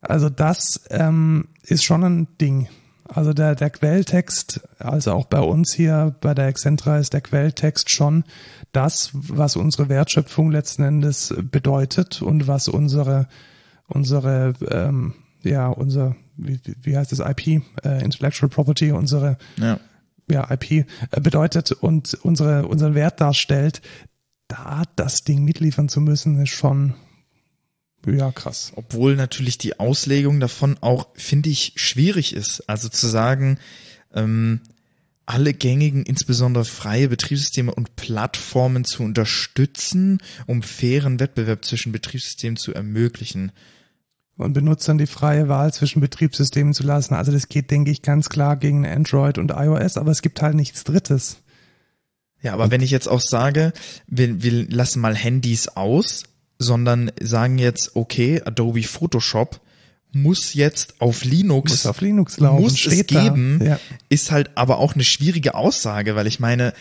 Also das ähm, ist schon ein Ding. Also der, der Quelltext, also auch bei uns hier bei der Excentra ist der Quelltext schon das, was unsere Wertschöpfung letzten Endes bedeutet und was unsere unsere ähm, ja unser wie, wie heißt das IP äh, Intellectual Property unsere Ja. ja IP äh, bedeutet und unsere unseren Wert darstellt. Da das Ding mitliefern zu müssen, ist schon ja krass. Obwohl natürlich die Auslegung davon auch, finde ich, schwierig ist. Also zu sagen, ähm, alle gängigen, insbesondere freie Betriebssysteme und Plattformen zu unterstützen, um fairen Wettbewerb zwischen Betriebssystemen zu ermöglichen. und Benutzern die freie Wahl zwischen Betriebssystemen zu lassen. Also das geht, denke ich, ganz klar gegen Android und iOS, aber es gibt halt nichts Drittes. Ja, aber wenn ich jetzt auch sage, wir, wir lassen mal Handys aus, sondern sagen jetzt, okay, Adobe Photoshop muss jetzt auf Linux Muss auf Linux laufen, muss es geben, Ja. ist halt aber auch eine schwierige Aussage, weil ich meine,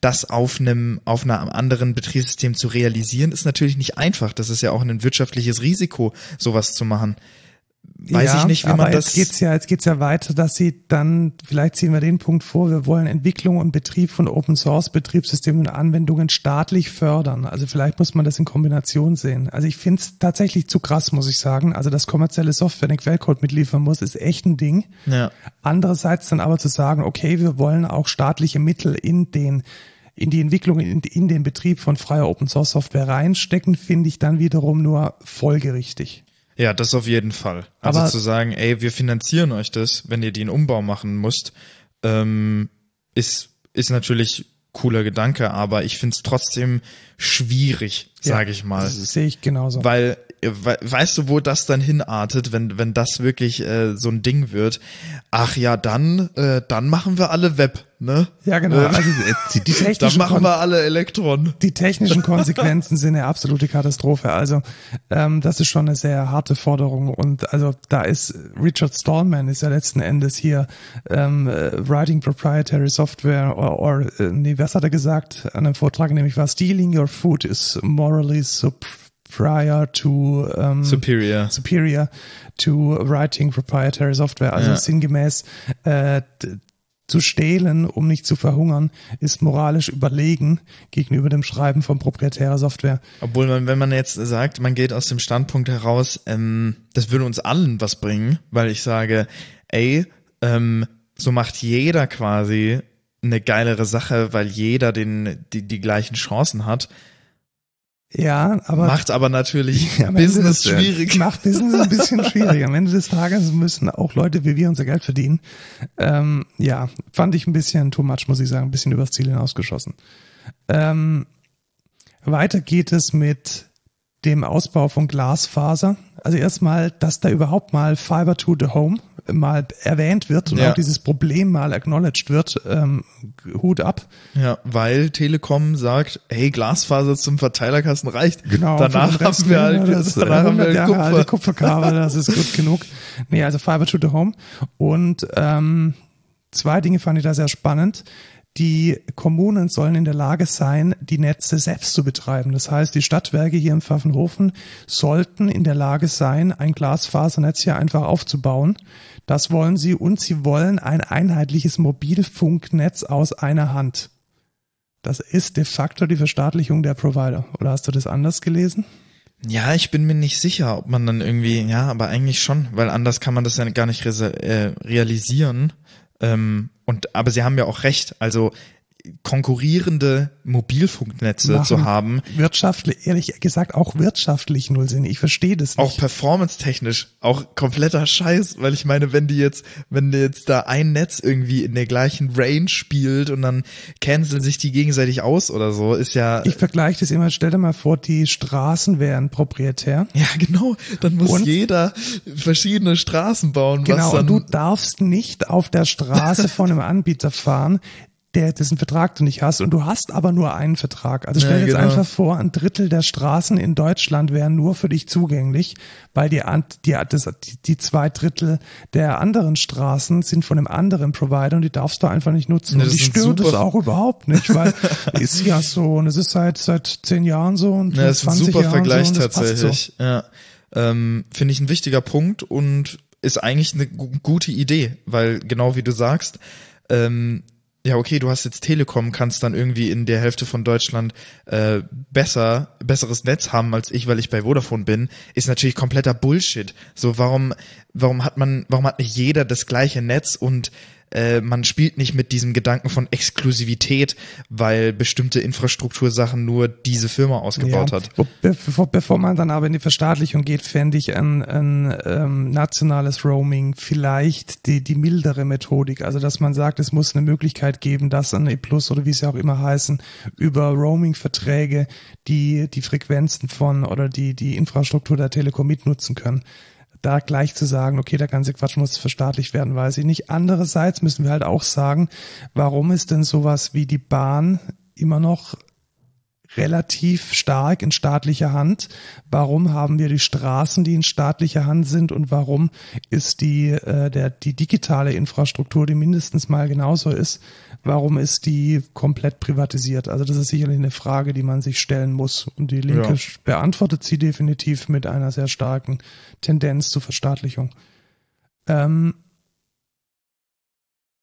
das auf einem, auf einer anderen Betriebssystem zu realisieren, ist natürlich nicht einfach. Das ist ja auch ein wirtschaftliches Risiko, sowas zu machen. Weiß ja, ich nicht, wie aber man das. Jetzt geht's ja, jetzt geht's ja weiter, dass sie dann, vielleicht ziehen wir den Punkt vor, wir wollen Entwicklung und Betrieb von Open Source Betriebssystemen und Anwendungen staatlich fördern. Also vielleicht muss man das in Kombination sehen. Also ich finde es tatsächlich zu krass, muss ich sagen. Also dass kommerzielle Software den Quellcode mitliefern muss, ist echt ein Ding. ja. Andererseits dann aber zu sagen, okay, wir wollen auch staatliche Mittel in den in die Entwicklung, in, in den Betrieb von freier Open Source Software reinstecken, finde ich dann wiederum nur folgerichtig. Ja, das auf jeden Fall. Also Aber- zu sagen, ey, wir finanzieren euch das, wenn ihr den Umbau machen müsst, ähm, ist, ist natürlich cooler Gedanke, aber ich find's trotzdem schwierig, sage ich mal. Das sehe ich genauso. Weil, we- weißt du, wo das dann hinartet, wenn, wenn das wirklich äh, so ein Ding wird? Ach ja, dann, äh, dann machen wir alle Web, ne? Ja, genau. Äh, Also die, technischen machen Kon- wir alle Elektron. die technischen Konsequenzen sind eine absolute Katastrophe. Also ähm, das ist schon eine sehr harte Forderung und also da ist Richard Stallman ist ja letzten Endes hier ähm, äh, writing proprietary software or, or äh, nee, was hat er gesagt an einem Vortrag nämlich war stealing your food is morally superior to ähm, Superior. superior to writing proprietary software. Also Ja. sinngemäß äh, zu stehlen, um nicht zu verhungern, ist moralisch überlegen gegenüber dem Schreiben von proprietärer Software. Obwohl man, wenn man jetzt sagt, man geht aus dem Standpunkt heraus, ähm, das würde uns allen was bringen, weil ich sage, ey, ähm, so macht jeder quasi eine geilere Sache, weil jeder den, die, die gleichen Chancen hat. Ja, aber macht aber natürlich Business des- schwierig. Macht Business ein bisschen schwierig. Am Ende des Tages müssen auch Leute wie wir unser Geld verdienen. Ähm, ja, fand ich ein bisschen too much, muss ich sagen, ein bisschen übers Ziel hinausgeschossen. Ähm, weiter geht es mit dem Ausbau von Glasfaser. Also erstmal, dass da überhaupt mal Fiber to the Home mal erwähnt wird und Ja. auch dieses Problem mal acknowledged wird. Ähm, Hut ab. Ja, weil Telekom sagt, hey, Glasfaser zum Verteilerkasten reicht. Genau, Danach den Rest haben wir halt, das danach haben wir 100 Jahre Kupfer. alte Kupferkabel, das ist gut genug. Nee, also Fiber to the Home. Und ähm, zwei Dinge fand ich da sehr spannend. Die Kommunen sollen in der Lage sein, die Netze selbst zu betreiben. Das heißt, die Stadtwerke hier im Pfaffenhofen sollten in der Lage sein, ein Glasfasernetz hier einfach aufzubauen. Das wollen sie und sie wollen ein einheitliches Mobilfunknetz aus einer Hand. Das ist de facto die Verstaatlichung der Provider. Oder hast du das anders gelesen? Ja, ich bin mir nicht sicher, ob man dann irgendwie, ja, aber eigentlich schon, weil anders kann man das ja gar nicht äh, realisieren. Ähm, und aber sie haben ja auch recht. Also konkurrierende Mobilfunknetze Machen zu haben, Wirtschaftlich, ehrlich gesagt, auch wirtschaftlich null Sinn. Ich verstehe das auch nicht. performance-technisch, auch kompletter Scheiß, weil ich meine, wenn die jetzt, wenn die jetzt da ein Netz irgendwie in der gleichen Range spielt und dann canceln sich die gegenseitig aus oder so, ist ja, Ich vergleiche das immer, stell dir mal vor, die Straßen wären proprietär. ja genau, dann muss Und? jeder verschiedene Straßen bauen, was Genau, und du darfst nicht auf der Straße von einem Anbieter fahren, der dessen Vertrag du nicht hast und du hast aber nur einen Vertrag. Also stell Ja, dir jetzt genau. einfach vor, ein Drittel der Straßen in Deutschland wären nur für dich zugänglich, weil die, die, das, die, die zwei Drittel der anderen Straßen sind von einem anderen Provider und die darfst du einfach nicht nutzen. Ja, und sind störe das auch überhaupt nicht, weil ist ja so und es ist seit seit zehn Jahren so und Ja, das ist ein 20 super Jahren Vergleich so tatsächlich. Ja. Ähm, Finde ich ein wichtiger Punkt und ist eigentlich eine gu gute Idee, weil genau wie du sagst, ähm, ja, okay, du hast jetzt Telekom, kannst dann irgendwie in der Hälfte von Deutschland äh, besser, besseres Netz haben als ich, weil ich bei Vodafone bin, ist natürlich kompletter Bullshit. So, warum, warum hat man, warum hat nicht jeder das gleiche Netz und äh, man spielt nicht mit diesem Gedanken von Exklusivität, weil bestimmte Infrastruktursachen nur diese Firma ausgebaut hat. Wo, bevor, bevor man dann aber in die Verstaatlichung geht, fände ich ein, ein ähm, nationales Roaming vielleicht die, die mildere Methodik. Also dass man sagt, es muss eine Möglichkeit geben, dass ein E-Plus oder wie sie auch immer heißen, über Roaming-Verträge die die Frequenzen von oder die die Infrastruktur der Telekom mitnutzen können. Da gleich zu sagen, okay, der ganze Quatsch muss verstaatlicht werden, weiß ich nicht. Andererseits müssen wir halt auch sagen, warum ist denn sowas wie die Bahn immer noch relativ stark in staatlicher Hand. Warum haben wir die Straßen, die in staatlicher Hand sind und warum ist die äh, der die digitale Infrastruktur, die mindestens mal genauso ist, warum ist die komplett privatisiert? Also das ist sicherlich eine Frage, die man sich stellen muss und die Linke Ja. beantwortet sie definitiv mit einer sehr starken Tendenz zur Verstaatlichung. Ähm,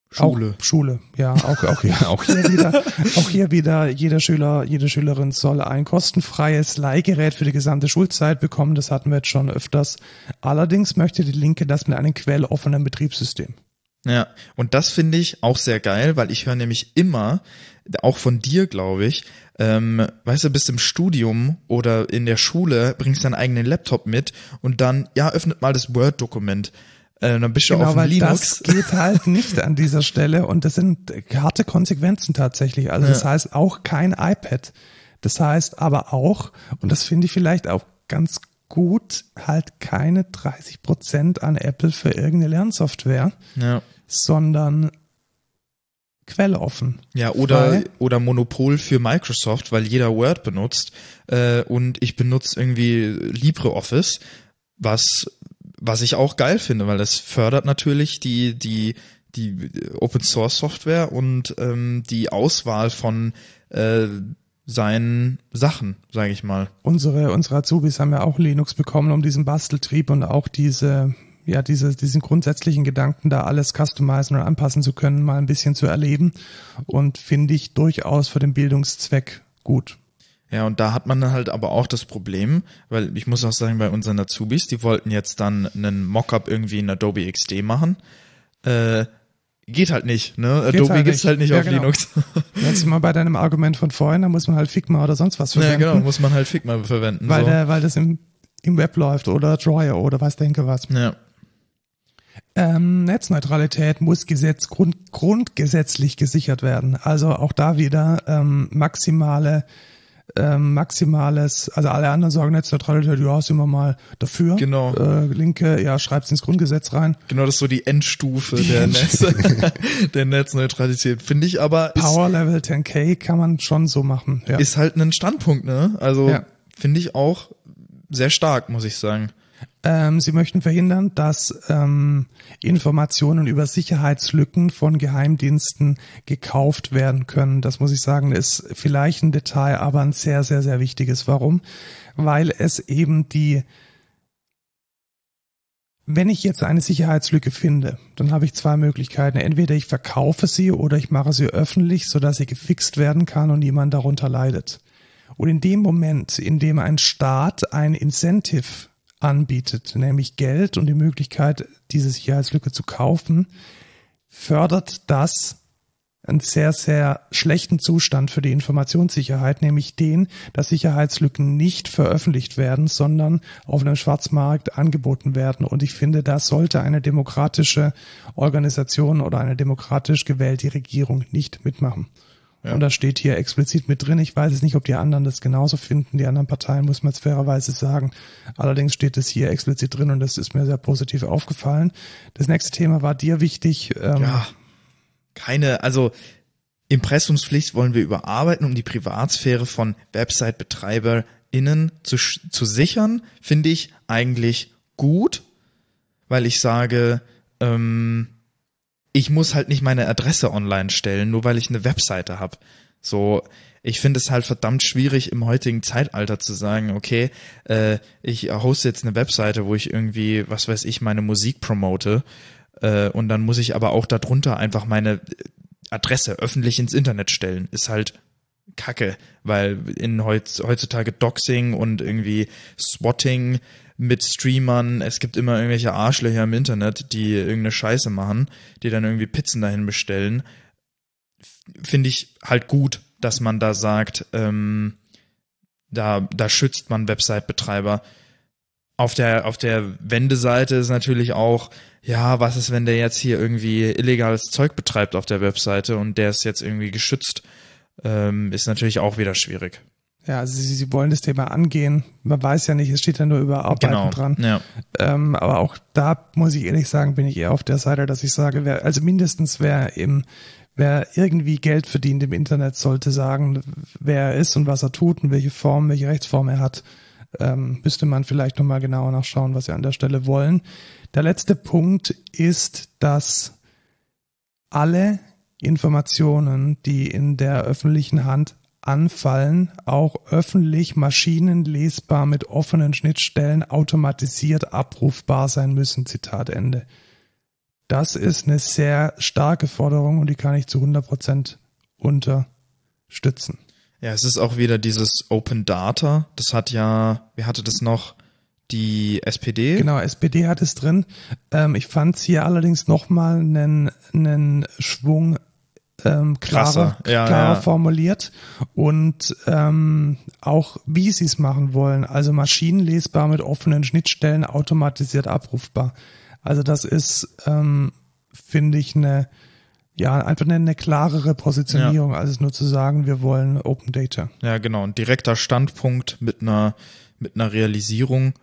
Schule. auch Schule, ja, auch, auch, hier, auch hier wieder, auch hier wieder, jeder Schüler, jede Schülerin soll ein kostenfreies Leihgerät für die gesamte Schulzeit bekommen. Das hatten wir jetzt schon öfters. Allerdings möchte die Linke das mit einem quelloffenen Betriebssystem. Ja, und das finde ich auch sehr geil, weil ich höre nämlich immer, auch von dir, glaube ich, ähm, weißt du, bist im Studium oder in der Schule, bringst deinen eigenen Laptop mit und dann, ja, öffnet mal das Word-Dokument. Äh, dann bist du Genau, auf weil Linux. das geht halt nicht an dieser Stelle und das sind harte Konsequenzen tatsächlich. Also das Ja. heißt auch kein iPad. Das heißt aber auch, und das finde ich vielleicht auch ganz gut, halt keine 30 Prozent an Apple für irgendeine Lernsoftware, Ja. Sondern quelloffen. Ja, oder, Frei. oder Monopol für Microsoft, weil jeder Word benutzt äh, und ich benutze irgendwie LibreOffice, was, was ich auch geil finde, weil das fördert natürlich die, die, die Open Source Software und ähm, die Auswahl von äh, seinen Sachen, sage ich mal. Unsere, unsere Azubis haben ja auch Linux bekommen, um diesen Basteltrieb und auch diese, ja, diese, diesen grundsätzlichen Gedanken, da alles customizen und anpassen zu können, mal ein bisschen zu erleben. Und finde ich durchaus für den Bildungszweck gut. Ja, und da hat man dann halt aber auch das Problem, weil ich muss auch sagen, bei unseren Azubis, die wollten jetzt dann einen Mockup irgendwie in Adobe XD machen. Äh, geht halt nicht, ne? Adobe halt gibt's nicht. halt nicht Ja, auf genau. Linux. Jetzt wir bei deinem Argument von vorhin, da muss man halt Figma oder sonst was ja, verwenden. genau, muss man halt Figma verwenden. weil, so. der, weil das im, im Web läuft oder Drawer oder was denke was. ja. Ähm, Netzneutralität muss Gesetz, Grund, grundgesetzlich gesichert werden. Also auch da wieder ähm, maximale, ähm, maximales, also alle anderen sagen Netzneutralität, ja, sind wir mal dafür. Genau. Äh, Linke, ja, schreibt's ins Grundgesetz rein. Genau, das ist so die Endstufe der, Netz, der Netzneutralität. Finde ich aber, ist, Power Level 10K kann man schon so machen. Ja. ist halt ein Standpunkt, ne? Also Ja. finde ich auch sehr stark, muss ich sagen. Ähm, sie möchten verhindern, dass ähm, Informationen über Sicherheitslücken von Geheimdiensten gekauft werden können. Das muss ich sagen, ist vielleicht ein Detail, aber ein sehr, sehr, sehr wichtiges. Warum? Weil es eben die wenn ich jetzt eine Sicherheitslücke finde, dann habe ich zwei Möglichkeiten. Entweder ich verkaufe sie oder ich mache sie öffentlich, sodass sie gefixt werden kann und niemand darunter leidet. Und in dem Moment, in dem ein Staat ein Incentive anbietet, nämlich Geld und die Möglichkeit, diese Sicherheitslücke zu kaufen, fördert das einen sehr, sehr schlechten Zustand für die Informationssicherheit, nämlich den, dass Sicherheitslücken nicht veröffentlicht werden, sondern auf einem Schwarzmarkt angeboten werden. Und ich finde, da sollte eine demokratische Organisation oder eine demokratisch gewählte Regierung nicht mitmachen. Ja. Und das steht hier explizit mit drin. Ich weiß es nicht, ob die anderen das genauso finden. Die anderen Parteien muss man jetzt fairerweise sagen. Allerdings steht es hier explizit drin und das ist mir sehr positiv aufgefallen. Das nächste Thema war dir wichtig. Ähm, ja, keine, also Impressumspflicht wollen wir überarbeiten, um die Privatsphäre von Website-BetreiberInnen zu, zu sichern, finde ich eigentlich gut, weil ich sage, ähm, ich muss halt nicht meine Adresse online stellen, nur weil ich eine Webseite habe. So, ich finde es halt verdammt schwierig im heutigen Zeitalter zu sagen, okay, äh, ich hoste jetzt eine Webseite, wo ich irgendwie, was weiß ich, meine Musik promote äh, und dann muss ich aber auch darunter einfach meine Adresse öffentlich ins Internet stellen. Ist halt Kacke, weil in heutzutage Doxing und irgendwie Swatting mit Streamern, es gibt immer irgendwelche Arschlöcher im Internet, die irgendeine Scheiße machen, die dann irgendwie Pizzen dahin bestellen. Finde ich halt gut, dass man da sagt, ähm, da, da schützt man Website-Betreiber. Auf der, auf der Wendeseite ist natürlich auch, ja, was ist, wenn der jetzt hier irgendwie illegales Zeug betreibt auf der Webseite und der ist jetzt irgendwie geschützt, ähm, ist natürlich auch wieder schwierig. Ja, also sie, sie wollen das Thema angehen. Man weiß ja nicht, es steht ja nur über Arbeiten genau, dran. Ja. Ähm, aber auch da muss ich ehrlich sagen, bin ich eher auf der Seite, dass ich sage, wer, also mindestens wer im, wer irgendwie Geld verdient im Internet, sollte sagen, wer er ist und was er tut und welche Form, welche Rechtsform er hat. Ähm, müsste man vielleicht nochmal genauer nachschauen, was sie an der Stelle wollen. Der letzte Punkt ist, dass alle Informationen, die in der öffentlichen Hand anfallen, auch öffentlich maschinenlesbar mit offenen Schnittstellen automatisiert abrufbar sein müssen. Zitat Ende. Das ist eine sehr starke Forderung und die kann ich zu 100 Prozent unterstützen. Ja, es ist auch wieder dieses Open Data. Das hat ja, wer hatte das noch? Die SPD? Genau, SPD hat es drin. Ähm, ich fand es hier allerdings nochmal einen, einen Schwung ähm, klarer, ja, klarer ja. formuliert und ähm, auch wie sie es machen wollen. Also maschinenlesbar mit offenen Schnittstellen, automatisiert abrufbar. Also das ist, ähm, finde ich, eine ja, einfach eine, eine klarere Positionierung, ja. als nur zu sagen, wir wollen Open Data. Ja, genau. Ein direkter Standpunkt mit einer, mit einer Realisierung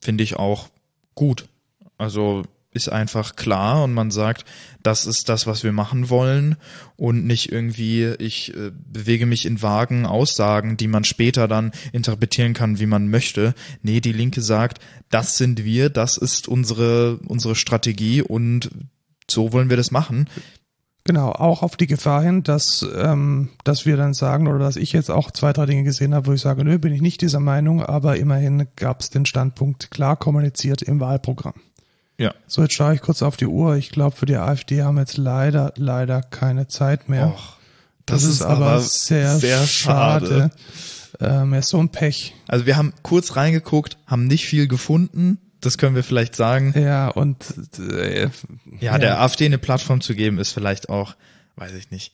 finde ich auch gut. Also ist einfach klar und man sagt, das ist das, was wir machen wollen und nicht irgendwie, ich äh, bewege mich in vagen Aussagen, die man später dann interpretieren kann, wie man möchte. Nee, die Linke sagt, das sind wir, das ist unsere, unsere Strategie und so wollen wir das machen. Genau, auch auf die Gefahr hin, dass, ähm, dass wir dann sagen oder dass ich jetzt auch zwei, drei Dinge gesehen habe, wo ich sage, nö, bin ich nicht dieser Meinung, aber immerhin gab es den Standpunkt klar kommuniziert im Wahlprogramm. Ja. So, jetzt schaue ich kurz auf die Uhr. Ich glaube, für die AfD haben wir jetzt leider, leider keine Zeit mehr. Och, das, das ist, ist, aber sehr, sehr schade. schade. Ähm, ist so ein Pech. Also wir haben kurz reingeguckt, haben nicht viel gefunden. Das können wir vielleicht sagen. Ja, und äh, ja, ja, der AfD eine Plattform zu geben, ist vielleicht auch, weiß ich nicht.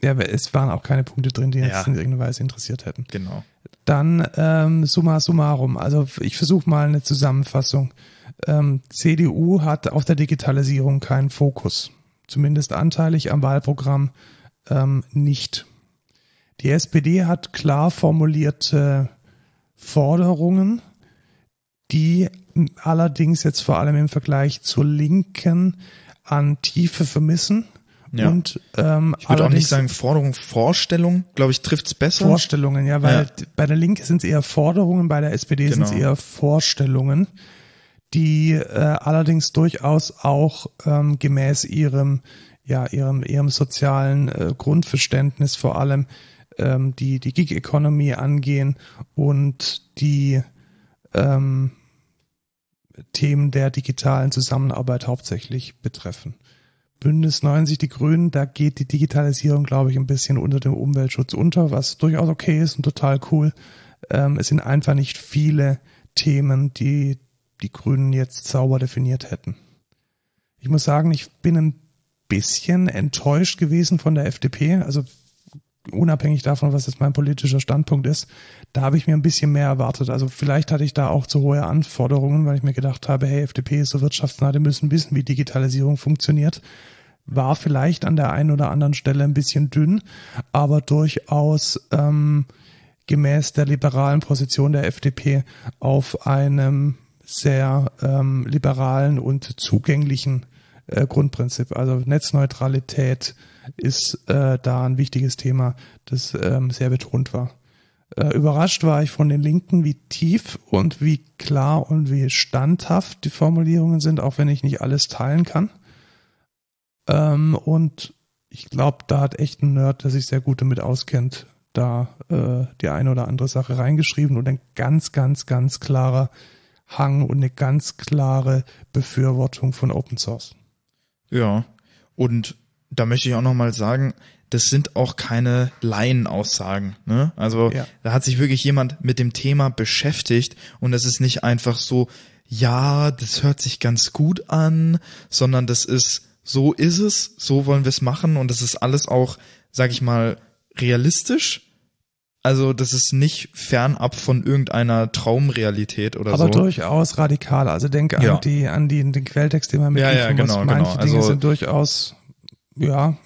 Ja, es waren auch keine Punkte drin, die jetzt ja. in irgendeiner Weise interessiert hätten. Genau. Dann ähm, summa summarum. Also ich versuche mal eine Zusammenfassung ähm, CDU hat auf der Digitalisierung keinen Fokus, zumindest anteilig am Wahlprogramm ähm, nicht. Die SPD hat klar formulierte Forderungen, die allerdings jetzt vor allem im Vergleich zur Linken an Tiefe vermissen. Ja. Und ähm, ich würde auch nicht sagen Forderung, Vorstellung, glaube ich, trifft's besser. Vorstellungen, ja, weil ja. bei der Linke sind es eher Forderungen, bei der SPD genau. sind es eher Vorstellungen die äh, allerdings durchaus auch ähm, gemäß ihrem ja ihrem ihrem sozialen äh, Grundverständnis vor allem ähm, die die Gig Economy angehen und die ähm, Themen der digitalen Zusammenarbeit hauptsächlich betreffen. Bündnis 90 die Grünen, da geht die Digitalisierung, glaube ich, ein bisschen unter dem Umweltschutz unter, was durchaus okay ist und total cool. Ähm, es sind einfach nicht viele Themen, die die Grünen jetzt sauber definiert hätten. Ich muss sagen, ich bin ein bisschen enttäuscht gewesen von der FDP. Also unabhängig davon, was jetzt mein politischer Standpunkt ist, da habe ich mir ein bisschen mehr erwartet. Also vielleicht hatte ich da auch zu hohe Anforderungen, weil ich mir gedacht habe, hey, FDP ist so wirtschaftsnah, die müssen wissen, wie Digitalisierung funktioniert. War vielleicht an der einen oder anderen Stelle ein bisschen dünn, aber durchaus ähm, gemäß der liberalen Position der FDP auf einem sehr ähm, liberalen und zugänglichen äh, Grundprinzip. Also Netzneutralität ist äh, da ein wichtiges Thema, das ähm, sehr betont war. Äh, überrascht war ich von den Linken, wie tief und wie klar und wie standhaft die Formulierungen sind, auch wenn ich nicht alles teilen kann. Ähm, und ich glaube, da hat echt ein Nerd, der sich sehr gut damit auskennt, da äh, die eine oder andere Sache reingeschrieben und ein ganz, ganz, ganz klarer Hang und eine ganz klare Befürwortung von Open Source. Ja, und da möchte ich auch nochmal sagen, das sind auch keine Laienaussagen. Ne? Also ja. da hat sich wirklich jemand mit dem Thema beschäftigt und es ist nicht einfach so, ja, das hört sich ganz gut an, sondern das ist, so ist es, so wollen wir es machen und das ist alles auch, sag ich mal, realistisch also das ist nicht fernab von irgendeiner Traumrealität oder Aber so. Aber durchaus radikal. Also denk ja. an die an die den Quelltext, den man mit ja, ja, genau, muss. Manche genau. Dinge also, sind durchaus ja.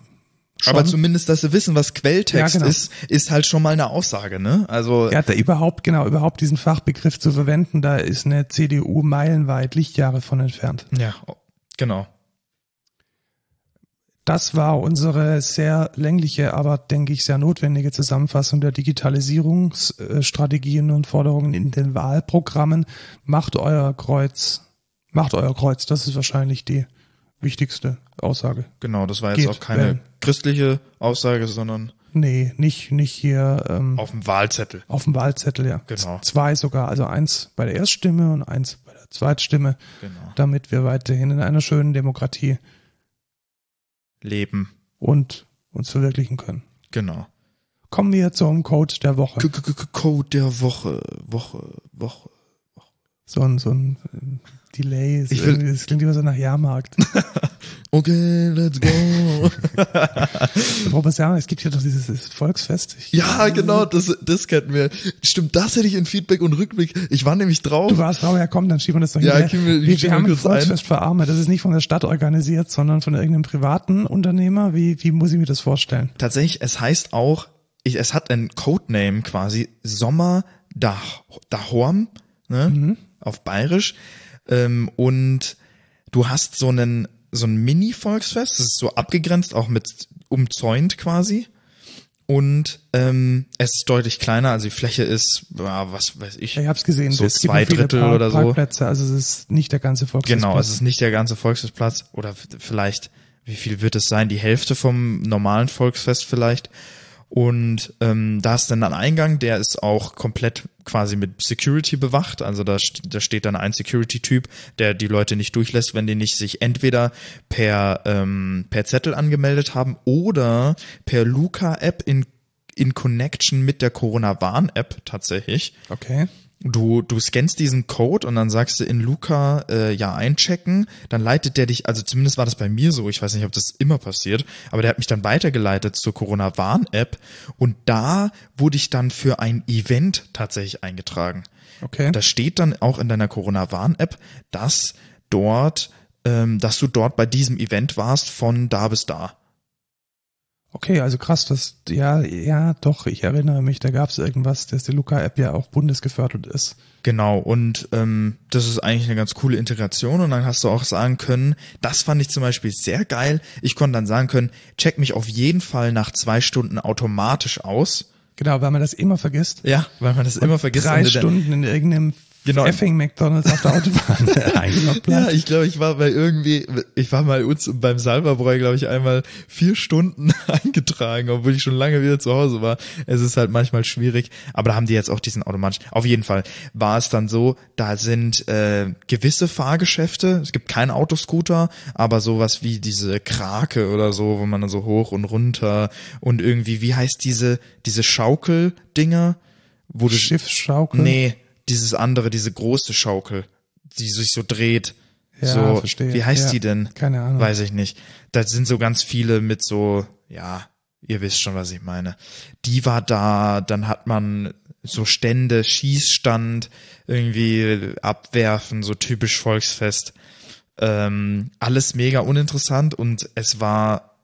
Schon. Aber zumindest, dass sie wissen, was Quelltext ja, genau. ist, ist halt schon mal eine Aussage, ne? Also ja, da überhaupt genau überhaupt diesen Fachbegriff zu verwenden, da ist eine CDU meilenweit Lichtjahre von entfernt. Ja, genau. Das war unsere sehr längliche, aber denke ich sehr notwendige Zusammenfassung der Digitalisierungsstrategien und Forderungen in den Wahlprogrammen. Macht euer Kreuz, macht euer Kreuz. Das ist wahrscheinlich die wichtigste Aussage. Genau, das war jetzt Geht, auch keine wählen. christliche Aussage, sondern Nee, nicht, nicht hier. Ähm, auf dem Wahlzettel. Auf dem Wahlzettel, ja. Genau. Zwei sogar, also eins bei der Erststimme und eins bei der Zweitstimme. Genau. Damit wir weiterhin in einer schönen Demokratie leben. Und uns verwirklichen können. Genau. Kommen wir zum Code der Woche. C -C -C Code der Woche, Woche, Woche, Woche. So ein, so ein Delay. Ist ich will, das klingt immer so nach Jahrmarkt. okay, let's go. Robert Jahrmarkt, es gibt hier doch dieses Volksfest. Ich, ja, genau, das, das kennen wir. Stimmt, das hätte ich in Feedback und Rückblick. Ich war nämlich drauf. Du warst drauf, ja komm, dann schieben wir das doch ja, hinterher. Wir, wir, wir haben ein Volksfest ein. für Arme. Das ist nicht von der Stadt organisiert, sondern von irgendeinem privaten Unternehmer. Wie, wie muss ich mir das vorstellen? Tatsächlich, es heißt auch, ich, es hat ein Codename quasi, Sommer Dahorm, ne, mhm. auf Bayerisch. Ähm, und du hast so einen so ein Mini-Volksfest, das ist so abgegrenzt, auch mit umzäunt quasi. Und ähm, es ist deutlich kleiner, also die Fläche ist, ja, was weiß ich. Ich hab's gesehen, so zwei Drittel Park oder so. Parkplätze, also es ist nicht der ganze Volksfestplatz. Genau, es ist nicht der ganze Volksfestplatz oder vielleicht, wie viel wird es sein? Die Hälfte vom normalen Volksfest vielleicht. Und ähm, da ist dann ein Eingang, der ist auch komplett quasi mit Security bewacht. Also da, da steht dann ein Security-Typ, der die Leute nicht durchlässt, wenn die nicht sich entweder per, ähm, per Zettel angemeldet haben oder per Luca-App in, in Connection mit der Corona-Warn-App tatsächlich. Okay. Du, du scannst diesen Code und dann sagst du in Luca äh, ja einchecken, dann leitet der dich, also zumindest war das bei mir so, ich weiß nicht, ob das immer passiert, aber der hat mich dann weitergeleitet zur Corona-Warn-App und da wurde ich dann für ein Event tatsächlich eingetragen. Okay. Da steht dann auch in deiner Corona-Warn-App, dass dort, ähm, dass du dort bei diesem Event warst von da bis da. Okay, also krass, das, ja, ja, doch, ich erinnere mich, da gab es irgendwas, dass die Luca-App ja auch bundesgefördert ist. Genau, und ähm, das ist eigentlich eine ganz coole Integration und dann hast du auch sagen können, das fand ich zum Beispiel sehr geil. Ich konnte dann sagen können, check mich auf jeden Fall nach zwei Stunden automatisch aus. Genau, weil man das immer vergisst. Ja, weil man das immer vergisst. Drei Stunden in irgendeinem genau. effing McDonalds auf der Autobahn Ja, ich glaube, ich war bei irgendwie, ich war mal uns beim Salverbräu, glaube ich, einmal vier Stunden eingetragen, obwohl ich schon lange wieder zu Hause war. Es ist halt manchmal schwierig, aber da haben die jetzt auch diesen automatischen. Auf jeden Fall war es dann so, da sind äh, gewisse Fahrgeschäfte, es gibt keinen Autoscooter, aber sowas wie diese Krake oder so, wo man dann so hoch und runter und irgendwie, wie heißt diese, diese Schaukeldinger? Wo du, Schiffsschaukel? Nee, dieses andere, diese große Schaukel, die sich so dreht. Ja, so, verstehe. wie heißt Ja. die denn? Keine Ahnung. Weiß ich nicht. Da sind so ganz viele mit so, ja, ihr wisst schon, was ich meine. Die war da, dann hat man so Stände, Schießstand, irgendwie abwerfen, so typisch Volksfest. Ähm, alles mega uninteressant und es war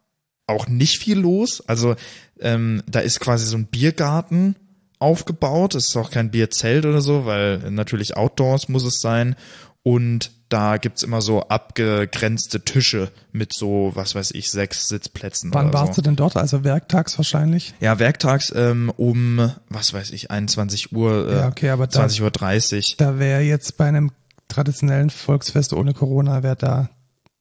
auch nicht viel los. Also ähm, da ist quasi so ein Biergarten aufgebaut. Es ist auch kein Bierzelt oder so, weil natürlich Outdoors muss es sein. Und da gibt's immer so abgegrenzte Tische mit so, was weiß ich, sechs Sitzplätzen. Wann warst so. du denn dort? Also werktags wahrscheinlich? Ja, werktags ähm, um, was weiß ich, 21 Uhr, äh, Ja, okay, aber da- 20 Uhr 30. Da wäre jetzt bei einem traditionellen Volksfest ohne Corona, wäre da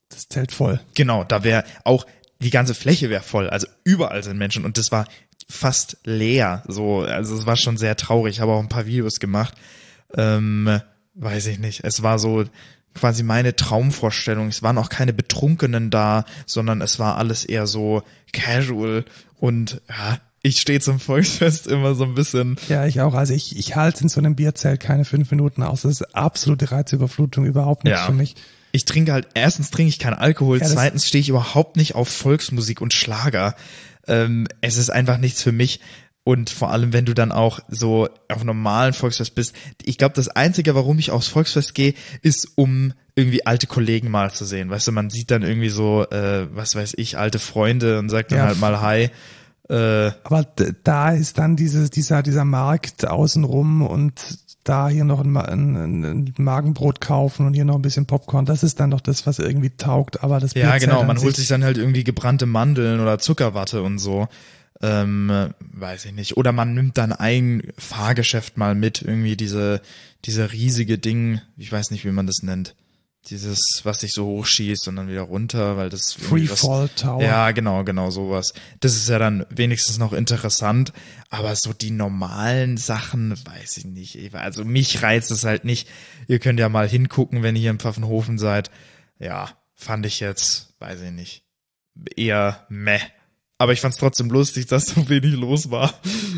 das Zelt voll. Genau, da wäre auch, die ganze Fläche wäre voll. Also überall sind Menschen und das war fast leer. So, also es war schon sehr traurig. Ich habe auch ein paar Videos gemacht. Ähm, weiß ich nicht. Es war so quasi meine Traumvorstellung. Es waren auch keine Betrunkenen da, sondern es war alles eher so casual und ja, ich stehe zum Volksfest immer so ein bisschen. Ja, ich auch. Also ich, ich halte in so einem Bierzelt keine fünf Minuten aus. Das ist absolute Reizüberflutung, überhaupt nichts Ja. für mich. Ich trinke halt, erstens trinke ich keinen Alkohol, Ja, zweitens stehe ich überhaupt nicht auf Volksmusik und Schlager. Ähm, es ist einfach nichts für mich. Und vor allem, wenn du dann auch so auf normalen Volksfest bist. Ich glaube, das Einzige, warum ich aufs Volksfest gehe, ist, um irgendwie alte Kollegen mal zu sehen. Weißt du, man sieht dann irgendwie so, äh, was weiß ich, alte Freunde und sagt dann Ja. halt mal Hi. Äh, Aber da ist dann dieses, dieser, dieser Markt außenrum und da hier noch ein, ein, ein Magenbrot kaufen und hier noch ein bisschen Popcorn. Das ist dann doch das, was irgendwie taugt. Aber das ja, genau, an man holt sich- dann halt irgendwie gebrannte Mandeln oder Zuckerwatte und so. Ähm, äh, weiß ich nicht. Oder man nimmt dann ein Fahrgeschäft mal mit, irgendwie diese, diese riesige Ding, ich weiß nicht, wie man das nennt. Dieses, was sich so hochschießt und dann wieder runter, weil das Freefall Tower. Ja, genau, genau sowas. Das ist ja dann wenigstens noch interessant, aber so die normalen Sachen, weiß ich nicht. Also mich reizt es halt nicht. Ihr könnt ja mal hingucken, wenn ihr hier im Pfaffenhofen seid. Ja, fand ich jetzt, weiß ich nicht, eher meh. Aber ich fand es trotzdem lustig, dass so wenig los war.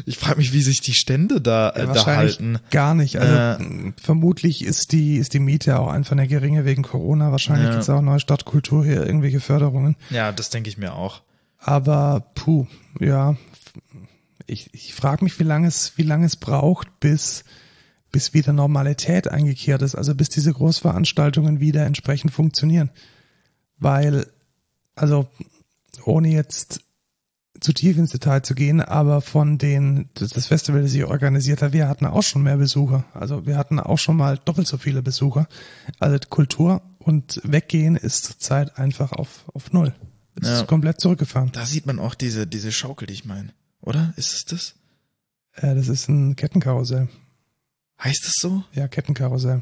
Ich frage mich, wie sich die Stände da, äh, da Wahrscheinlich halten. gar nicht. Also Äh. vermutlich ist die ist die Miete auch einfach eine geringe wegen Corona. Wahrscheinlich Ja. gibt's auch neue Stadtkultur hier irgendwelche Förderungen. Ja, das denke ich mir auch. Aber puh, ja, ich, ich frage mich, wie lange es wie lange es braucht, bis bis wieder Normalität eingekehrt ist. Also bis diese Großveranstaltungen wieder entsprechend funktionieren. Weil also ohne jetzt zu tief ins Detail zu gehen, aber von den, das Festival, das ich organisiert habe, wir hatten auch schon mehr Besucher. Also wir hatten auch schon mal doppelt so viele Besucher. Also Kultur und Weggehen ist zurzeit einfach auf, auf Null. Es Ja. ist komplett zurückgefahren. Da sieht man auch diese, diese Schaukel, die ich meine. Oder? Ist es das? Äh, das ist ein Kettenkarussell. Heißt es so? Ja, Kettenkarussell.